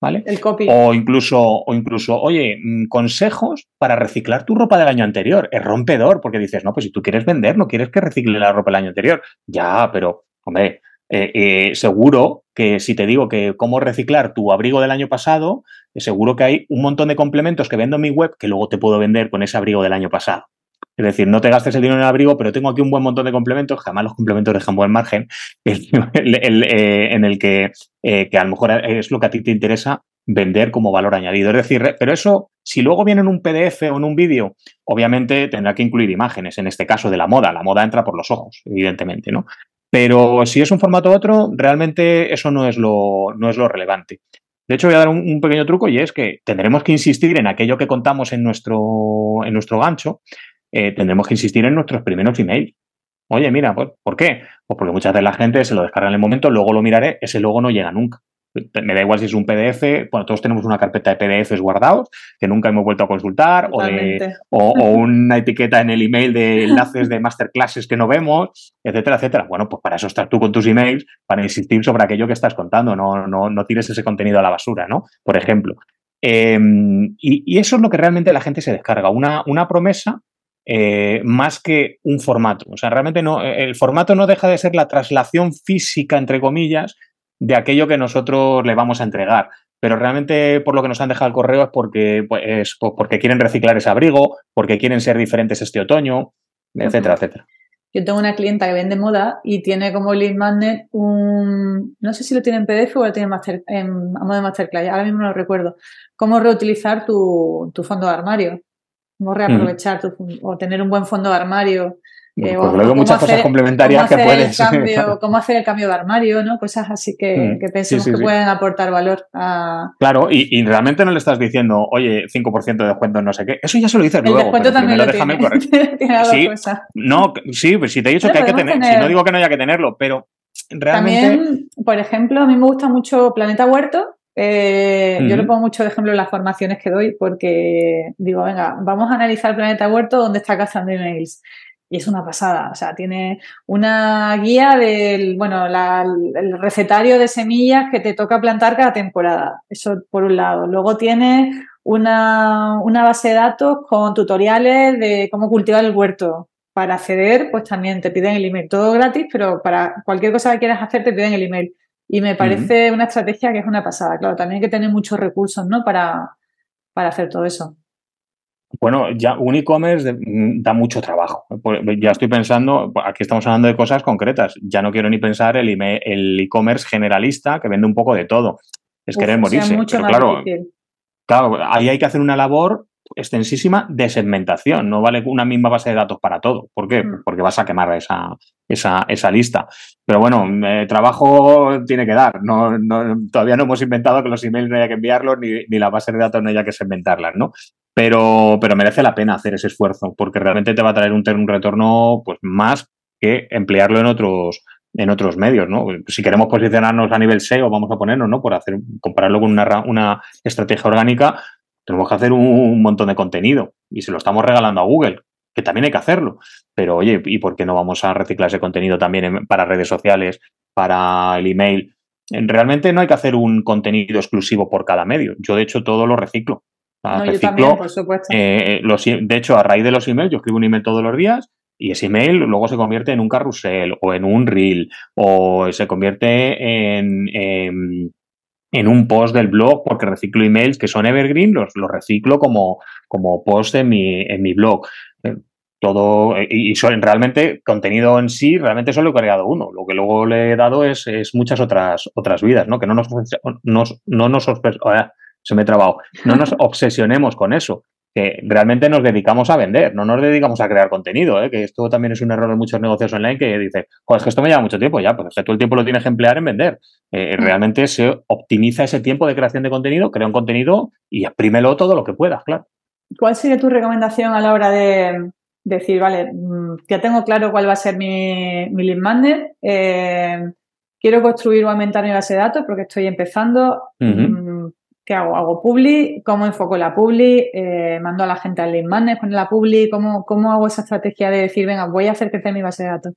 ¿Vale? El copy. O incluso, o incluso, oye, mm, consejos para reciclar tu ropa del año anterior. Es rompedor, porque dices, no, pues si tú quieres vender, no quieres que recicle la ropa del año anterior. Ya, pero, hombre, eh, eh, seguro que si te digo que cómo reciclar tu abrigo del año pasado, seguro que hay un montón de complementos que vendo en mi web que luego te puedo vender con ese abrigo del año pasado. Es decir, no te gastes el dinero en el abrigo, pero tengo aquí un buen montón de complementos, jamás los complementos dejan buen margen, eh, en el que, eh, que a lo mejor es lo que a ti te interesa vender como valor añadido. Es decir, pero eso, si luego viene en un PDF o en un vídeo, obviamente tendrá que incluir imágenes, en este caso de la moda. La moda entra por los ojos, evidentemente, ¿no? Pero si es un formato u otro, realmente eso no es lo, no es lo relevante. De hecho, voy a dar un, un, pequeño truco y es que tendremos que insistir en aquello que contamos en nuestro, en nuestro gancho, eh, tendremos que insistir en nuestros primeros emails. Oye, mira, pues, ¿por qué? Pues porque muchas veces la gente se lo descarga en el momento, luego lo miraré, ese luego no llega nunca. me da igual si es un PDF, bueno, todos tenemos una carpeta de PDFs guardados que nunca hemos vuelto a consultar, o, o, una etiqueta en el email de enlaces de masterclasses que no vemos, etcétera, etcétera. Bueno, pues para eso estás tú con tus emails, para insistir sobre aquello que estás contando, no, no, no tires ese contenido a la basura, ¿no? Por ejemplo. Em, y, eso es lo que realmente la gente se descarga, una, una promesa eh, más que un formato. O sea, realmente no, el formato no deja de ser la traslación física, entre comillas, de aquello que nosotros le vamos a entregar. Pero realmente por lo que nos han dejado el correo es porque, pues, porque quieren reciclar ese abrigo, porque quieren ser diferentes este otoño, etcétera, etcétera. Yo tengo una clienta que vende moda y tiene como lead magnet un, no sé si lo tiene en PDF o lo tiene en, a modo de masterclass, ahora mismo no lo recuerdo, cómo reutilizar tu, tu fondo de armario, cómo reaprovechar tu, o tener un buen fondo de armario pues luego muchas cosas complementarias que puedes. cómo hacer el cambio de armario, ¿no? Cosas así que, mm, pensemos que pueden aportar valor a. Claro, y, realmente no le estás diciendo, oye, 5% de descuento, no sé qué. Eso ya se lo dices el luego. Descuento también lo tiene. sí, no, sí, pues si te he dicho que hay que tener, si no digo que no haya que tenerlo, pero realmente. También, por ejemplo, a mí me gusta mucho Planeta Huerto. Eh, yo lo pongo mucho de ejemplo en las formaciones que doy porque digo, venga, vamos a analizar Planeta Huerto donde está cazando emails. Y es una pasada, o sea, tiene una guía del, bueno, el recetario de semillas que te toca plantar cada temporada. Eso por un lado. Luego tiene una, una base de datos con tutoriales de cómo cultivar el huerto. Para acceder, pues también te piden el email. Todo gratis, pero para cualquier cosa que quieras hacer te piden el email. Y me parece una estrategia que es una pasada. Claro, también hay que tener muchos recursos, ¿no? Para, para hacer todo eso. Bueno, ya un e-commerce mm, da mucho trabajo. Ya estoy pensando, aquí estamos hablando de cosas concretas. Ya no quiero ni pensar el e-commerce generalista que vende un poco de todo. Es querer morirse. claro, claro, ahí hay que hacer una labor extensísima de segmentación. No vale una misma base de datos para todo. ¿Por qué? Mm. Porque vas a quemar esa, esa, esa lista. Pero bueno, eh, trabajo tiene que dar. No, todavía no hemos inventado que los emails no haya que enviarlos ni, ni la base de datos no haya que segmentarlas, ¿no? Pero, pero merece la pena hacer ese esfuerzo porque realmente te va a traer un, un retorno pues, más que emplearlo en otros, en otros medios, ¿no? Si queremos posicionarnos a nivel SEO, vamos a ponernos, ¿no? Por hacer, compararlo con una, una estrategia orgánica, tenemos que hacer un, montón de contenido y se lo estamos regalando a Google, que también hay que hacerlo. Pero oye, ¿y por qué no vamos a reciclar ese contenido también para redes sociales, para el email? Realmente no hay que hacer un contenido exclusivo por cada medio. Yo, de hecho, todo lo reciclo. reciclo. por supuesto. Eh, de hecho, a raíz de los emails, yo escribo un email todos los días y ese email luego se convierte en un carrusel o en un reel o se convierte en, en, un post del blog porque reciclo emails que son evergreen, los, los reciclo como, como post en mi, en mi blog. Eh, todo, y, son realmente contenido en sí, realmente solo he creado uno. Lo que luego le he dado es, es muchas otras, otras vidas, ¿no? Que no nos, nos, no nos se me he trabado, no nos obsesionemos con eso que realmente nos dedicamos a vender, no nos dedicamos a crear contenido, ¿eh? que esto también es un error de muchos negocios online que dice, es que esto me lleva mucho tiempo, ya, pues es que todo el tiempo lo tienes que emplear en vender. Eh, mm. realmente se optimiza ese tiempo de creación de contenido, crea un contenido y exprímelo todo lo que puedas, claro. ¿Cuál sería tu recomendación a la hora de decir, vale, mm, ya tengo claro cuál va a ser mi, mi lead magnet, eh, quiero construir o aumentar mi base de datos porque estoy empezando, ¿Qué hago? ¿Hago publi? ¿Cómo enfoco la publi? Eh, ¿Mando a la gente al lead magnet con la publi? ¿Cómo, ¿Cómo hago esa estrategia de decir, venga, voy a hacer crecer mi base de datos?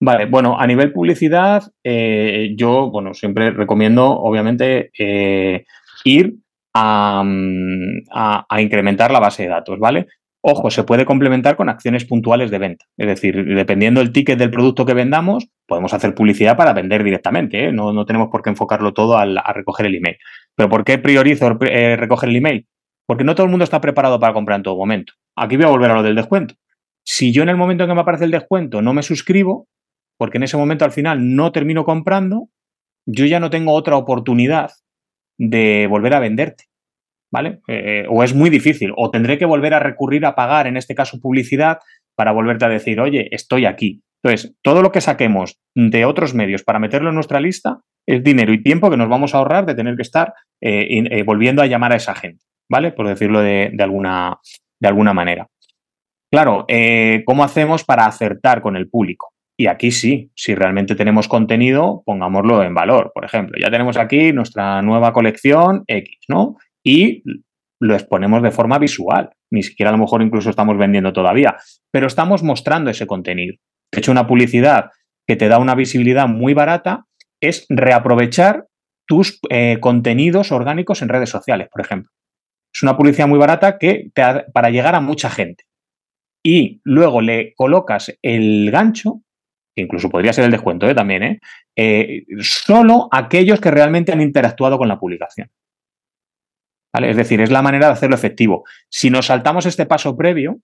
Vale, bueno, a nivel publicidad, eh, yo, bueno, siempre recomiendo, obviamente, eh, ir a, a, incrementar la base de datos, ¿vale? Ojo, se puede complementar con acciones puntuales de venta. Es decir, dependiendo del ticket del producto que vendamos, podemos hacer publicidad para vender directamente. ¿eh? No, no, tenemos por qué enfocarlo todo a recoger el email. ¿Pero por qué priorizo eh, recoger el email? Porque no todo el mundo está preparado para comprar en todo momento. Aquí voy a volver a lo del descuento. Si yo en el momento en que me aparece el descuento no me suscribo, porque en ese momento al final no termino comprando, yo ya no tengo otra oportunidad de volver a venderte. ¿vale? Eh, o es muy difícil, o tendré que volver a recurrir a pagar, en este caso publicidad, para volverte a decir, oye, estoy aquí. Entonces, todo lo que saquemos de otros medios para meterlo en nuestra lista es dinero y tiempo que nos vamos a ahorrar de tener que estar eh, eh, volviendo a llamar a esa gente, ¿vale? Por decirlo de, alguna, de alguna manera. Claro, ¿cómo hacemos para acertar con el público? Y aquí sí, si realmente tenemos contenido, pongámoslo en valor. Por ejemplo, ya tenemos aquí nuestra nueva colección X, ¿no? Y lo exponemos de forma visual. Ni siquiera a lo mejor incluso estamos vendiendo todavía, pero estamos mostrando ese contenido. De hecho, una publicidad que te da una visibilidad muy barata es reaprovechar tus eh, contenidos orgánicos en redes sociales, por ejemplo. Es una publicidad muy barata que te para llegar a mucha gente. Y luego le colocas el gancho incluso podría ser el descuento ¿eh? también, ¿eh? ¿eh? solo aquellos que realmente han interactuado con la publicación. Es decir, es la manera de hacerlo efectivo. Si nos saltamos este paso previo,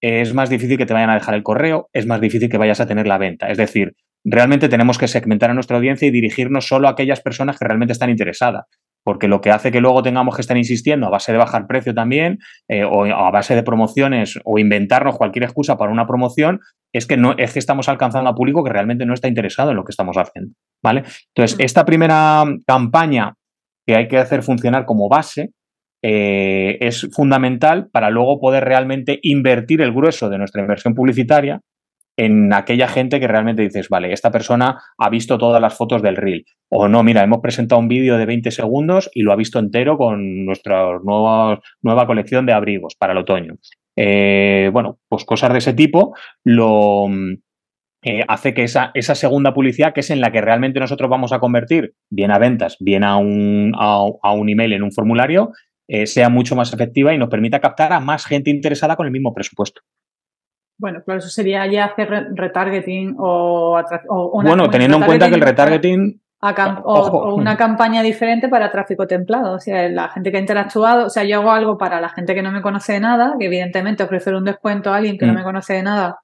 es más difícil que te vayan a dejar el correo, es más difícil que vayas a tener la venta. Es decir, realmente tenemos que segmentar a nuestra audiencia y dirigirnos solo a aquellas personas que realmente están interesadas porque lo que hace que luego tengamos que estar insistiendo a base de bajar precio también, eh, o a base de promociones, o inventarnos cualquier excusa para una promoción, es que no es que estamos alcanzando a público que realmente no está interesado en lo que estamos haciendo. ¿Vale? Entonces, esta primera campaña que hay que hacer funcionar como base, eh, es fundamental para luego poder realmente invertir el grueso de nuestra inversión publicitaria en aquella gente que realmente dices, vale, esta persona ha visto todas las fotos del reel. O no, mira, hemos presentado un vídeo de 20 segundos y lo ha visto entero con nuestra nueva, nueva colección de abrigos para el otoño. Eh, bueno, pues cosas de ese tipo lo eh, hace que esa, esa, segunda publicidad, que es en la que realmente nosotros vamos a convertir bien a ventas, bien a un, a, un email en un formulario, eh, sea mucho más efectiva y nos permita captar a más gente interesada con el mismo presupuesto. Bueno, claro, eso sería ya hacer retargeting o, Bueno, teniendo en cuenta que el retargeting o, una campaña diferente para tráfico templado. O sea, la gente que ha interactuado, o sea, yo hago algo para la gente que no me conoce de nada, que evidentemente ofrecer un descuento a alguien que no mm. me conoce de nada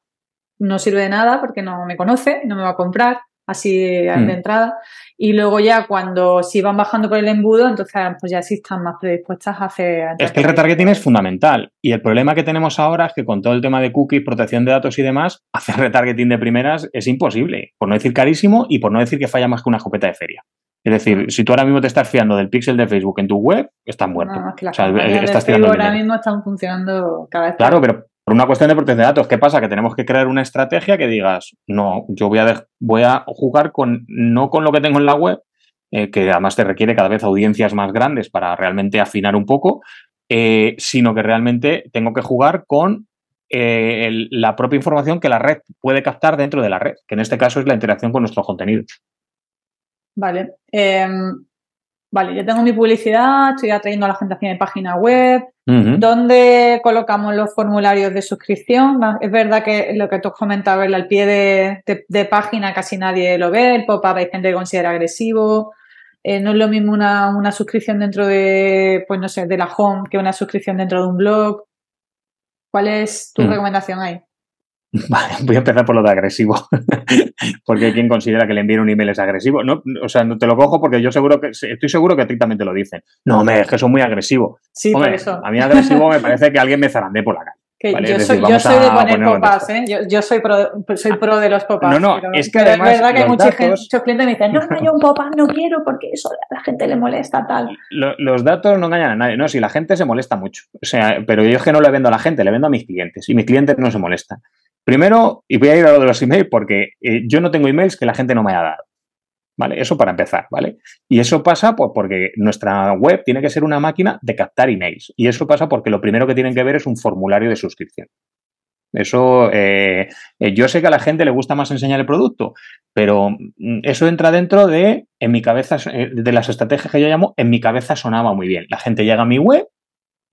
no sirve de nada porque no me conoce, no me va a comprar así de mm. entrada. Y luego ya cuando si van bajando por el embudo, entonces pues ya sí están más predispuestas a hacer... Es que el retargeting es fundamental. Y el problema que tenemos ahora es que con todo el tema de cookies, protección de datos y demás, hacer retargeting de primeras es imposible. Por no decir carísimo y por no decir que falla más que una escopeta de feria. Es decir, si tú ahora mismo te estás fiando del pixel de Facebook en tu web, estás muerto. o sea, estás ahora mismo están funcionando cada vez Claro, pero por una cuestión de protección de datos, ¿qué pasa? Que tenemos que crear una estrategia que digas, no, yo voy a, jugar con, no con lo que tengo en la web, eh, que además te requiere cada vez audiencias más grandes para realmente afinar un poco, eh, sino que realmente tengo que jugar con eh, la propia información que la red puede captar dentro de la red, que en este caso es la interacción con nuestros contenidos. Vale. Vale, yo tengo mi publicidad, estoy atrayendo a la gente hacia mi página web, ¿Dónde colocamos los formularios de suscripción? Es verdad que lo que tú has comentado, al pie de, página casi nadie lo ve, el pop-up hay gente que considera agresivo. Eh, no es lo mismo una, suscripción dentro de, pues no sé, de la home que una suscripción dentro de un blog. ¿Cuál es tu mm. recomendación ahí? Vale, voy a empezar por lo de agresivo, porque hay quien considera que le envíen un email es agresivo. No, o sea, no te lo cojo porque yo seguro que estoy seguro que a ti también te lo dicen. No, me es que son muy agresivo. Sí, por eso. A mí agresivo me parece que alguien me zarandee por la calle. Yo, soy, yo, soy, de poner pop-ups, ¿eh? Yo, soy, pro, soy pro de los pop-ups. No, no, es que además. Es verdad que hay muchos clientes me dicen, no, no, yo un pop-up no quiero porque eso a la gente le molesta, tal. los datos no engañan a nadie. No, si la gente se molesta mucho. O sea, pero yo es que no le vendo a la gente, le vendo a mis clientes. Y mis clientes no se molestan. Primero, y voy a ir a lo de los emails porque eh, yo no tengo emails que la gente no me haya dado. ¿Vale? Eso para empezar, ¿vale? Y eso pasa pues, porque nuestra web tiene que ser una máquina de captar emails. Y eso pasa porque lo primero que tienen que ver es un formulario de suscripción. Eso, eh, eh, yo sé que a la gente le gusta más enseñar el producto, pero mm, eso entra dentro de, en mi cabeza, de las estrategias que yo llamo, en mi cabeza sonaba muy bien. La gente llega a mi web,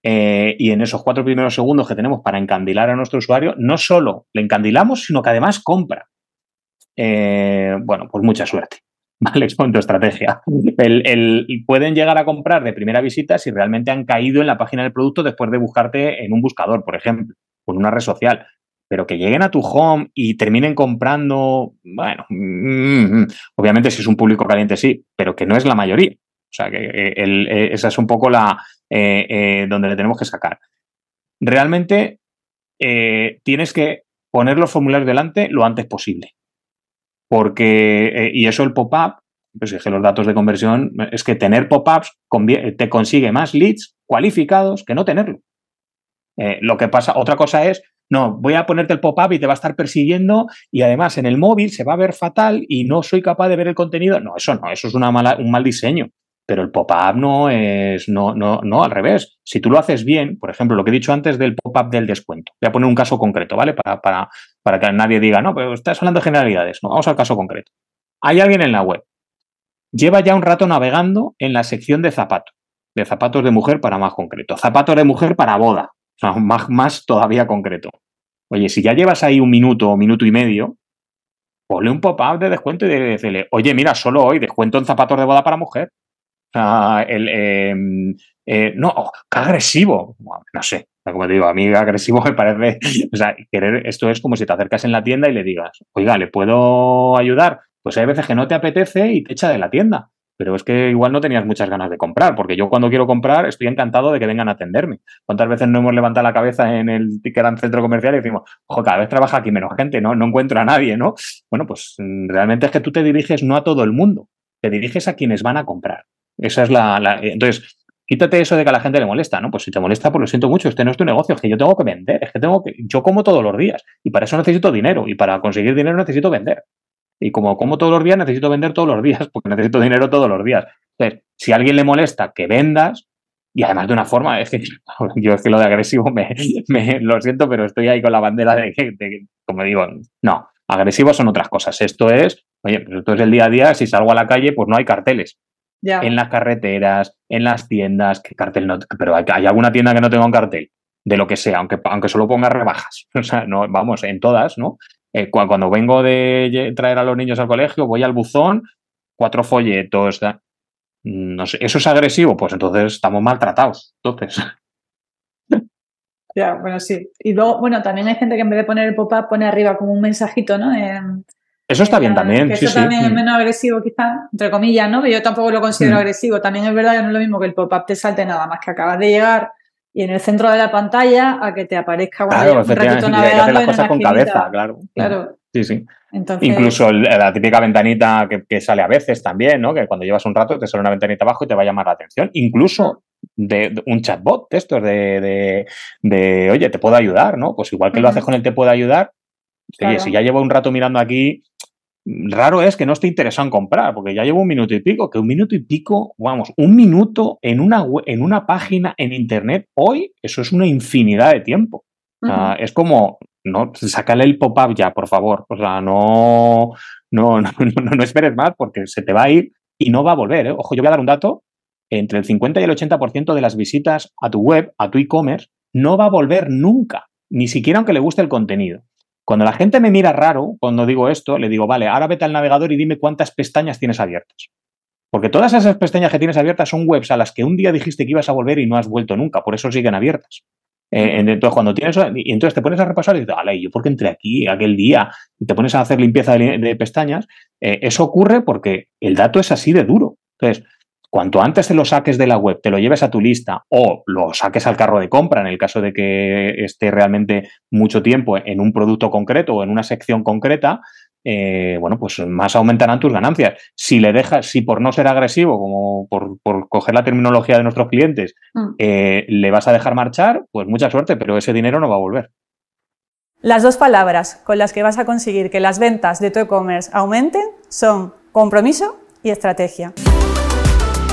eh, y en esos cuatro primeros segundos que tenemos para encandilar a nuestro usuario, no solo le encandilamos, sino que además compra. Eh, bueno, pues mucha suerte. ¿Vale? Con tu estrategia. pueden llegar a comprar de primera visita si realmente han caído en la página del producto después de buscarte en un buscador, por ejemplo, o en una red social. Pero que lleguen a tu home y terminen comprando, bueno, mm, mm, obviamente si es un público caliente sí, pero que no es la mayoría. O sea, que eh, esa es un poco la, eh, eh, donde le tenemos que sacar. Realmente eh, tienes que poner los formularios delante lo antes posible. Porque, y eso el pop-up, pues es los datos de conversión, es que tener pop-ups te consigue más leads cualificados que no tenerlo. lo que pasa, otra cosa es no, voy a ponerte el pop-up y te va a estar persiguiendo y además en el móvil se va a ver fatal y no soy capaz de ver el contenido. No, eso no, eso es una mala, un mal diseño. Pero el pop-up no es, no, no, no, al revés. Si tú lo haces bien, por ejemplo, lo que he dicho antes del pop-up del descuento. Voy a poner un caso concreto, ¿vale? Para, para, para que nadie diga, no, pero estás hablando de generalidades. No, vamos al caso concreto. Hay alguien en la web. Lleva ya un rato navegando en la sección de zapatos. De zapatos de mujer para más concreto. Zapatos de mujer para boda. O sea, más, más todavía concreto. Oye, si ya llevas ahí un minuto o minuto y medio, ponle un pop-up de descuento y decirle, oye, mira, solo hoy descuento en zapatos de boda para mujer. Em, eh, no, oh, qué agresivo. no sé, como te digo, a mí agresivo me parece, o sea, querer, esto es como si te acercas en la tienda y le digas, oiga, ¿le puedo ayudar? Pues hay veces que no te apetece y te echa de la tienda pero es que igual no tenías muchas ganas de comprar, porque yo cuando quiero comprar estoy encantado de que vengan a atenderme. ¿Cuántas veces no hemos levantado la cabeza en el gran centro comercial y decimos, ojo, cada vez trabaja aquí menos gente, ¿no? No encuentro a nadie, ¿no? Bueno, pues mm, realmente es que tú te diriges no a todo el mundo, te diriges a quienes van a comprar. Esa es la, entonces, quítate eso de que a la gente le molesta, ¿no? Pues si te molesta, pues lo siento mucho, este no es tu negocio, es que yo tengo que vender, es que tengo que, yo como todos los días y para eso necesito dinero y para conseguir dinero necesito vender. Y como como todos los días, necesito vender todos los días, porque necesito dinero todos los días. Entonces, si a alguien le molesta que vendas, y además de una forma, es que yo es que lo de agresivo me, lo siento, pero estoy ahí con la bandera de que, como digo, no, agresivos son otras cosas. Esto es, oye, pues esto es el día a día, si salgo a la calle, pues no hay carteles. En las carreteras, en las tiendas, que cartel no, pero hay, hay, alguna tienda que no tenga un cartel, de lo que sea, aunque, aunque solo ponga rebajas. O sea, no, vamos, en todas, ¿no? Eh, cuando vengo de traer a los niños al colegio, voy al buzón, cuatro folletos. No sé, ¿eso es agresivo? Pues entonces estamos maltratados. Entonces. Ya, bueno, sí. Y luego, bueno, también hay gente que en vez de poner el pop-up pone arriba como un mensajito, ¿no? Eso está bien también. Que eso también es mm. menos agresivo, quizás, entre comillas, ¿no? Yo tampoco lo considero mm. agresivo. También es verdad que no es lo mismo que el pop-up te salte nada más que acabas de llegar y en el centro de la pantalla a que te aparezca claro, un ratito navegando las cosas con cabeza, claro. Claro. Sí, sí. Incluso la típica ventanita que, sale a veces también, ¿no? Que cuando llevas un rato te sale una ventanita abajo y te va a llamar la atención. Incluso de, un chatbot de estos, de, de, oye, te puedo ayudar, ¿no? Pues igual que lo haces con el te puedo ayudar, oye, si ya llevo un rato mirando aquí, raro es que no esté interesado en comprar, porque ya llevo un minuto y pico, que un minuto y pico, vamos, un minuto en una, en una página en Internet, hoy eso es una infinidad de tiempo. es como, no, sácale el pop-up ya, por favor. O sea, no, no, no, no, esperes más porque se te va a ir y no va a volver. ¿eh? Ojo, yo voy a dar un dato. Entre el 50 y el 80% de las visitas a tu web, a tu e-commerce, no va a volver nunca, ni siquiera aunque le guste el contenido. Cuando la gente me mira raro, cuando digo esto, le digo, vale, ahora vete al navegador y dime cuántas pestañas tienes abiertas. Porque todas esas pestañas que tienes abiertas son webs a las que un día dijiste que ibas a volver y no has vuelto nunca, por eso siguen abiertas. Eh, entonces, cuando tienes, y entonces te pones a repasar y dices, vale, ¿yo por qué entré aquí aquel día? Y te pones a hacer limpieza de, pestañas. Eh, eso ocurre porque el dato es así de duro. Entonces, Cuanto antes te lo saques de la web, te lo lleves a tu lista o lo saques al carro de compra en el caso de que esté realmente mucho tiempo en un producto concreto o en una sección concreta, eh, bueno, pues más aumentarán tus ganancias. Si le dejas, si por no ser agresivo, como por, coger la terminología de nuestros clientes, mm. eh, le vas a dejar marchar, pues mucha suerte, pero ese dinero no va a volver. Las dos palabras con las que vas a conseguir que las ventas de tu e-commerce aumenten son compromiso y estrategia.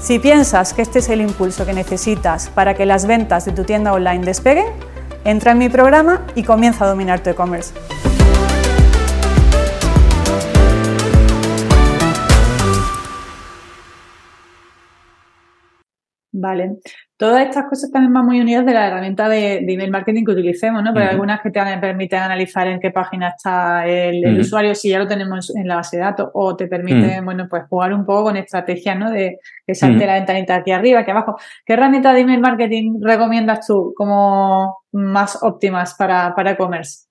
Si piensas que este es el impulso que necesitas para que las ventas de tu tienda online despeguen, entra en mi programa y comienza a dominar tu e-commerce. Vale, Todas estas cosas también van muy unidas de la herramienta de, email marketing que utilicemos, ¿no? Pero algunas que te permiten analizar en qué página está el, usuario, si ya lo tenemos en la base de datos, o te permiten, bueno, pues jugar un poco con estrategias, ¿no? De que salte la ventanita aquí arriba, aquí abajo. ¿Qué herramienta de email marketing recomiendas tú como más óptimas para e-commerce?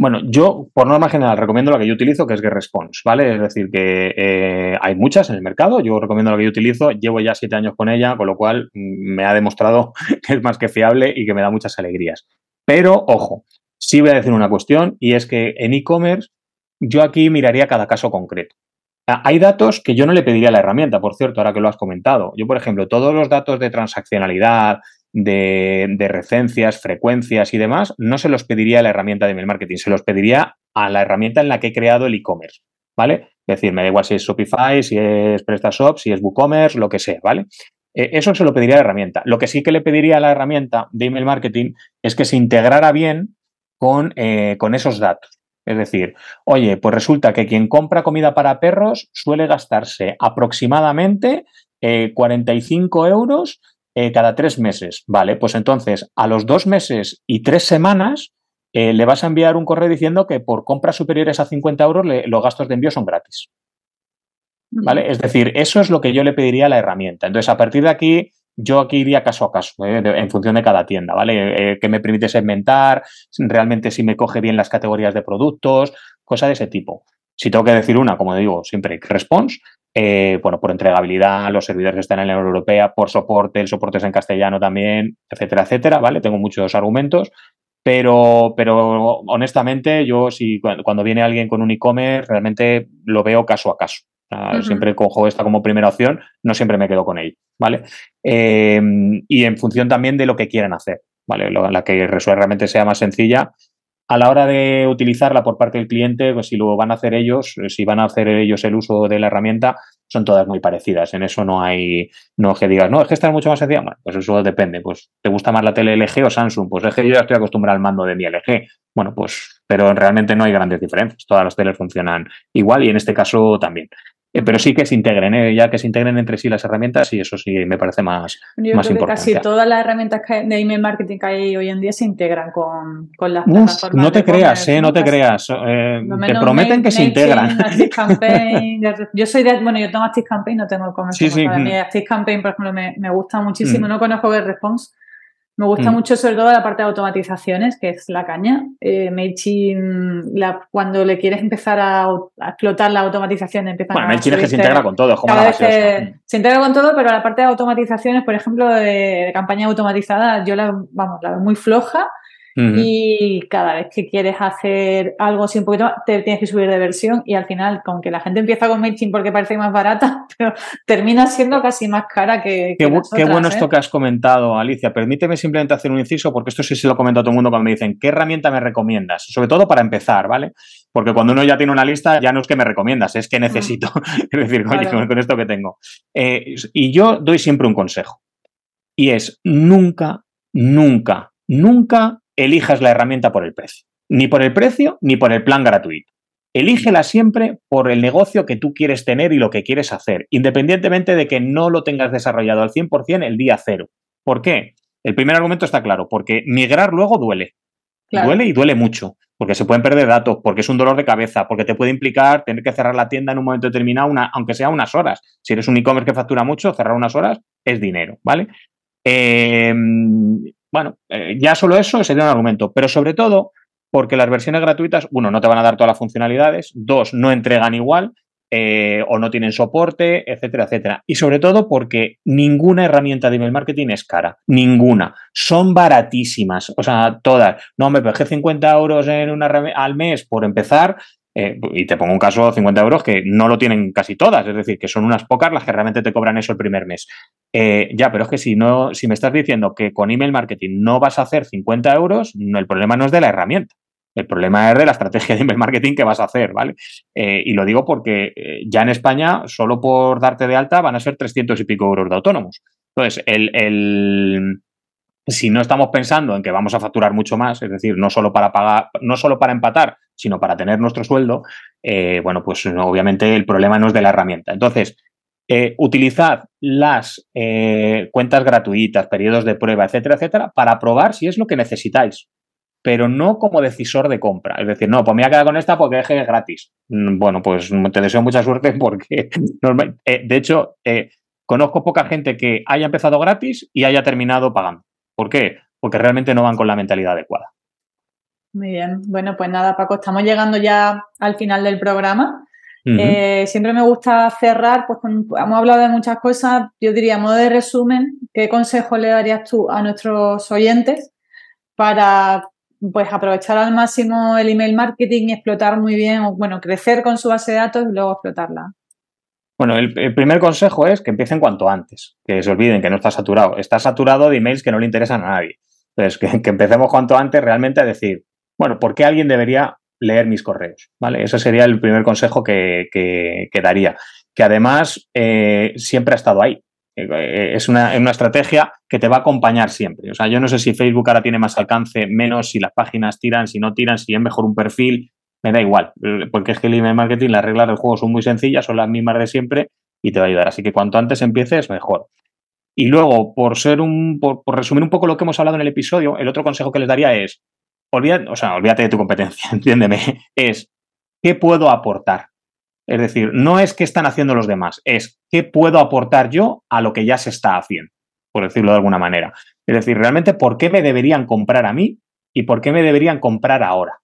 Bueno, yo por norma general recomiendo la que yo utilizo, que es GetResponse, ¿vale? Es decir, que eh, hay muchas en el mercado, yo recomiendo la que yo utilizo, llevo ya siete años con ella, con lo cual mm, me ha demostrado que es más que fiable y que me da muchas alegrías. Pero, ojo, sí voy a decir una cuestión y es que en e-commerce yo aquí miraría cada caso concreto. Ah, hay datos que yo no le pediría a la herramienta, por cierto, ahora que lo has comentado. Yo, por ejemplo, todos los datos de transaccionalidad, de, recencias, frecuencias y demás, no se los pediría a la herramienta de email marketing, se los pediría a la herramienta en la que he creado el e-commerce, ¿vale? Es decir, me da igual si es Shopify, si es PrestaShop, si es WooCommerce, lo que sea, ¿vale? E, eso se lo pediría a la herramienta. Lo que sí que le pediría a la herramienta de email marketing es que se integrara bien con, eh, con esos datos. Es decir, oye, pues resulta que quien compra comida para perros suele gastarse aproximadamente 45 eh, euros eh, cada tres meses. Vale, pues entonces a los dos meses y tres semanas eh, le vas a enviar un correo diciendo que por compras superiores a 50 euros los gastos de envío son gratis. ¿Vale? Es decir, eso es lo que yo le pediría a la herramienta. Entonces, a partir de aquí, yo aquí iría caso a caso, eh, en función de cada tienda, ¿vale? que me permite segmentar, realmente si me coge bien las categorías de productos, cosas de ese tipo. Si tengo que decir una, como digo, siempre response, eh, bueno, por entregabilidad, los servidores que están en la Unión Europea, por soporte, el soporte es en castellano también, etcétera, etcétera, ¿vale? Tengo muchos argumentos, pero, pero honestamente yo si cuando viene alguien con un e-commerce realmente lo veo caso a caso. Siempre cojo esta como primera opción, no siempre me quedo con ella, ¿vale? Eh, y en función también de lo que quieran hacer, ¿vale? La que realmente sea más sencilla, a la hora de utilizarla por parte del cliente, pues si lo van a hacer ellos, si van a hacer ellos el uso de la herramienta, son todas muy parecidas. En eso no hay, no que digas, no, es que esta es mucho más sencilla. Bueno, pues eso depende. Pues, ¿te gusta más la tele LG o Samsung? Pues es que yo ya estoy acostumbrado al mando de mi LG. Bueno, pues, pero realmente no hay grandes diferencias. Todas las teles funcionan igual y en este caso también. Eh, pero sí que se integren, ¿eh? ya que se integren entre sí las herramientas y eso sí me parece más, Yo más creo Que casi todas las herramientas de email marketing que hay hoy en día se integran con, con las plataformas. No te creas, ¿eh? no te creas. Eh, te prometen que se integran. yo soy de, bueno, yo tengo Campaign, no tengo como sí, sí. Para mí Campaign, por ejemplo, me, me gusta muchísimo. Mm. No conozco GetResponse me gusta mm. mucho sobre todo la parte de automatizaciones, que es la caña. Eh, MailChimp, cuando le quieres empezar a, explotar la automatización, empieza bueno, MailChimp es que se integra con todo, como la se, se, integra con todo, pero la parte de automatizaciones, por ejemplo, de, campaña automatizada, yo la, vamos, la veo muy floja y cada vez que quieres hacer algo así un poquito te tienes que subir de versión y al final, con que la gente empieza con MailChimp porque parece más barata, pero termina siendo casi más cara que. Qué, bueno esto ¿eh? que has comentado, Alicia. Permíteme simplemente hacer un inciso, porque esto sí se lo comento a todo el mundo cuando me dicen, ¿qué herramienta me recomiendas? Sobre todo para empezar, ¿vale? Porque cuando uno ya tiene una lista, ya no es que me recomiendas, es que necesito. es decir, oye, con, esto que tengo. Eh, y yo doy siempre un consejo. Y es nunca, nunca, nunca elijas la herramienta por el precio. Ni por el precio ni por el plan gratuito. Elígela siempre por el negocio que tú quieres tener y lo que quieres hacer, independientemente de que no lo tengas desarrollado al 100% el día cero. ¿Por qué? El primer argumento está claro, porque migrar luego duele. Duele y duele mucho, porque se pueden perder datos, porque es un dolor de cabeza, porque te puede implicar tener que cerrar la tienda en un momento determinado, aunque sea unas horas. Si eres un e-commerce que factura mucho, cerrar unas horas es dinero, ¿vale? Eh, bueno, eh, ya solo eso sería un argumento, pero sobre todo porque las versiones gratuitas, uno, no te van a dar todas las funcionalidades, dos, no entregan igual eh, o no tienen soporte, etcétera, etcétera. Y sobre todo porque ninguna herramienta de email marketing es cara, ninguna. Son baratísimas, o sea, todas. No, me pegué 50 euros en una al mes por empezar, eh, y te pongo un caso, 50 euros, que no lo tienen casi todas, es decir, que son unas pocas las que realmente te cobran eso el primer mes. Eh, ya, pero es que si no, si me estás diciendo que con email marketing no vas a hacer 50 euros, el problema no es de la herramienta. El problema es de la estrategia de email marketing que vas a hacer, ¿vale? Eh, y lo digo porque ya en España, solo por darte de alta, van a ser 300 y pico euros de autónomos. Entonces, el, si no estamos pensando en que vamos a facturar mucho más, es decir, no solo para pagar, no solo para empatar, sino para tener nuestro sueldo, eh, bueno, pues obviamente el problema no es de la herramienta. Entonces, eh, utilizad las eh, cuentas gratuitas, periodos de prueba, etcétera, etcétera, para probar si es lo que necesitáis, pero no como decisor de compra. Es decir, no, pues me voy a quedar con esta porque es gratis. Mm, bueno, pues te deseo mucha suerte porque, de hecho, conozco poca gente que haya empezado gratis y haya terminado pagando. ¿Por qué? Porque realmente no van con la mentalidad adecuada. Muy bien. Bueno, pues nada, Paco, estamos llegando ya al final del programa. Eh, siempre me gusta cerrar, pues hemos hablado de muchas cosas, yo diría, modo de resumen, ¿qué consejo le darías tú a nuestros oyentes para pues aprovechar al máximo el email marketing y explotar muy bien, o bueno, crecer con su base de datos y luego explotarla? Bueno, el, primer consejo es que empiecen cuanto antes, que se olviden que no está saturado. Está saturado de emails que no le interesan a nadie. Entonces, que, que empecemos cuanto antes realmente a decir, bueno, ¿por qué alguien debería leer mis correos, ¿vale? Ese sería el primer consejo que, daría. Que además eh, siempre ha estado ahí. Eh, es una, estrategia que te va a acompañar siempre. O sea, yo no sé si Facebook ahora tiene más alcance, menos, si las páginas tiran, si no tiran, si es mejor un perfil, me da igual. Porque es que el email marketing, las reglas del juego son muy sencillas, son las mismas de siempre y te va a ayudar. Así que cuanto antes empieces, mejor. Y luego, por ser un, por resumir un poco lo que hemos hablado en el episodio, el otro consejo que les daría es olvídate, o sea, olvídate de tu competencia, entiéndeme, es qué puedo aportar. Es decir, no es qué están haciendo los demás, es qué puedo aportar yo a lo que ya se está haciendo, por decirlo de alguna manera. Es decir, realmente, ¿por qué me deberían comprar a mí y por qué me deberían comprar ahora?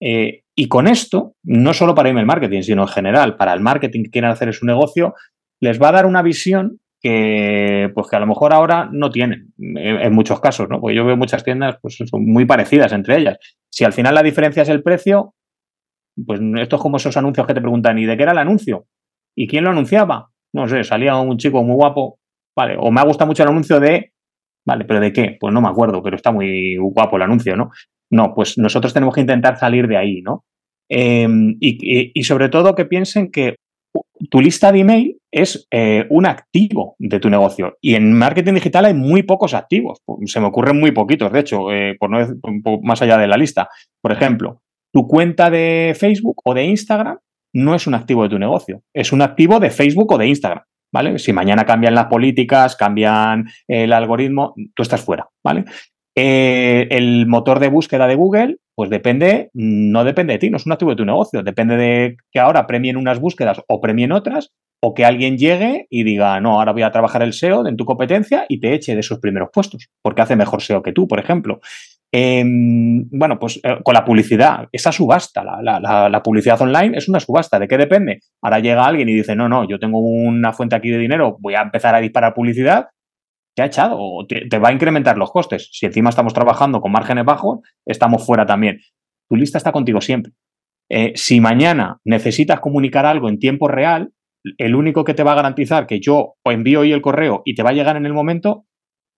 Eh, y con esto, no solo para email marketing, sino en general, para el marketing que quieran hacer en su negocio, les va a dar una visión que pues que a lo mejor ahora no tienen en, muchos casos, ¿no? Porque yo veo muchas tiendas pues son muy parecidas entre ellas. Si al final la diferencia es el precio, pues esto es como esos anuncios que te preguntan, ¿y de qué era el anuncio? ¿Y quién lo anunciaba? No sé, salía un chico muy guapo, vale, o me ha gustado mucho el anuncio de, vale, pero ¿de qué? Pues no me acuerdo, pero está muy guapo el anuncio, ¿no? No, pues nosotros tenemos que intentar salir de ahí, ¿no? Em, y, y, sobre todo que piensen que tu lista de email es eh, un activo de tu negocio. Y en marketing digital hay muy pocos activos. Se me ocurren muy poquitos, de hecho, eh, por no decir, más allá de la lista. Por ejemplo, tu cuenta de Facebook o de Instagram no es un activo de tu negocio, es un activo de Facebook o de Instagram. ¿Vale? Si mañana cambian las políticas, cambian el algoritmo, tú estás fuera, ¿vale? Eh, el motor de búsqueda de Google, pues depende, no depende de ti, no es un activo de tu negocio, depende de que ahora premien unas búsquedas o premien otras, o que alguien llegue y diga, no, ahora voy a trabajar el SEO en tu competencia y te eche de esos primeros puestos, porque hace mejor SEO que tú, por ejemplo. Em, bueno, pues eh, con la publicidad, esa subasta, la, publicidad online es una subasta. ¿De qué depende? Ahora llega alguien y dice, no, no, yo tengo una fuente aquí de dinero, voy a empezar a disparar publicidad te ha echado o te, va a incrementar los costes. Si encima estamos trabajando con márgenes bajos, estamos fuera también. Tu lista está contigo siempre. Eh, si mañana necesitas comunicar algo en tiempo real, el único que te va a garantizar que yo envío hoy el correo y te va a llegar en el momento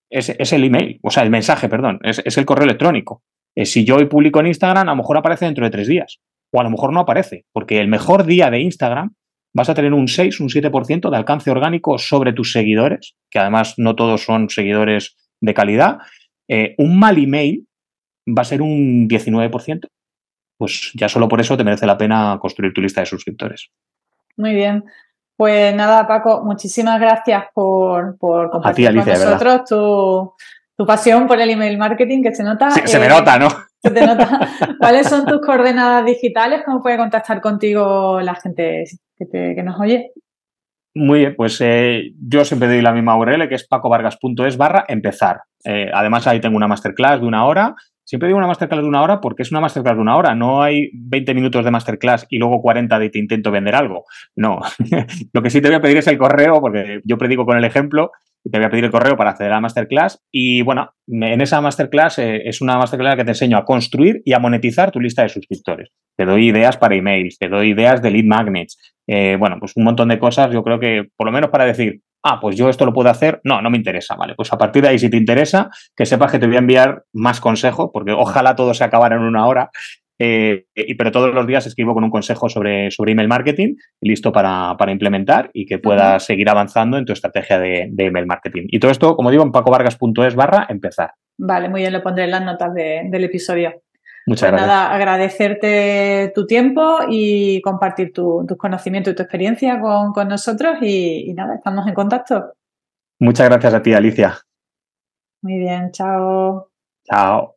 es, el email, o sea, el mensaje, perdón, es, el correo electrónico. Eh, si yo hoy publico en Instagram, a lo mejor aparece dentro de tres días, o a lo mejor no aparece, porque el mejor día de Instagram vas a tener un 6, un 7% de alcance orgánico sobre tus seguidores, que además no todos son seguidores de calidad. Eh, un mal email va a ser un 19%. Pues ya solo por eso te merece la pena construir tu lista de suscriptores. Muy bien. Pues nada, Paco, muchísimas gracias por, compartir con nosotros tu, tu, pasión por el email marketing, que se nota. se me eh, nota, ¿no? Se te nota. ¿Cuáles son tus coordenadas digitales? ¿Cómo puede contactar contigo la gente que, nos oye. Muy bien, pues eh, yo siempre doy la misma URL que es pacovargas.es barra empezar. Eh, además ahí tengo una masterclass de una hora. Siempre digo una masterclass de una hora porque es una masterclass de una hora. No hay 20 minutos de masterclass y luego 40 de te intento vender algo. No. Lo que sí te voy a pedir es el correo porque yo predico con el ejemplo te voy a pedir el correo para acceder a la masterclass. Y bueno, en esa masterclass eh, es una masterclass que te enseño a construir y a monetizar tu lista de suscriptores. Te doy ideas para emails, te doy ideas de lead magnets, eh, bueno, pues un montón de cosas, yo creo que por lo menos para decir, ah, pues yo esto lo puedo hacer, no, no me interesa, vale, pues a partir de ahí si te interesa, que sepas que te voy a enviar más consejos, porque ojalá todo se acabara en una hora, eh, pero todos los días escribo con un consejo sobre, sobre email marketing, listo para, implementar y que puedas seguir avanzando en tu estrategia de, email marketing. Y todo esto, como digo, en pacovargas.es barra empezar. Vale, muy bien, lo pondré en las notas del episodio. Muchas pues gracias. Nada, agradecerte tu tiempo y compartir tus conocimientos y tu experiencia con, nosotros y, y nada, estamos en contacto. Muchas gracias a ti, Alicia. Muy bien, chao. Chao.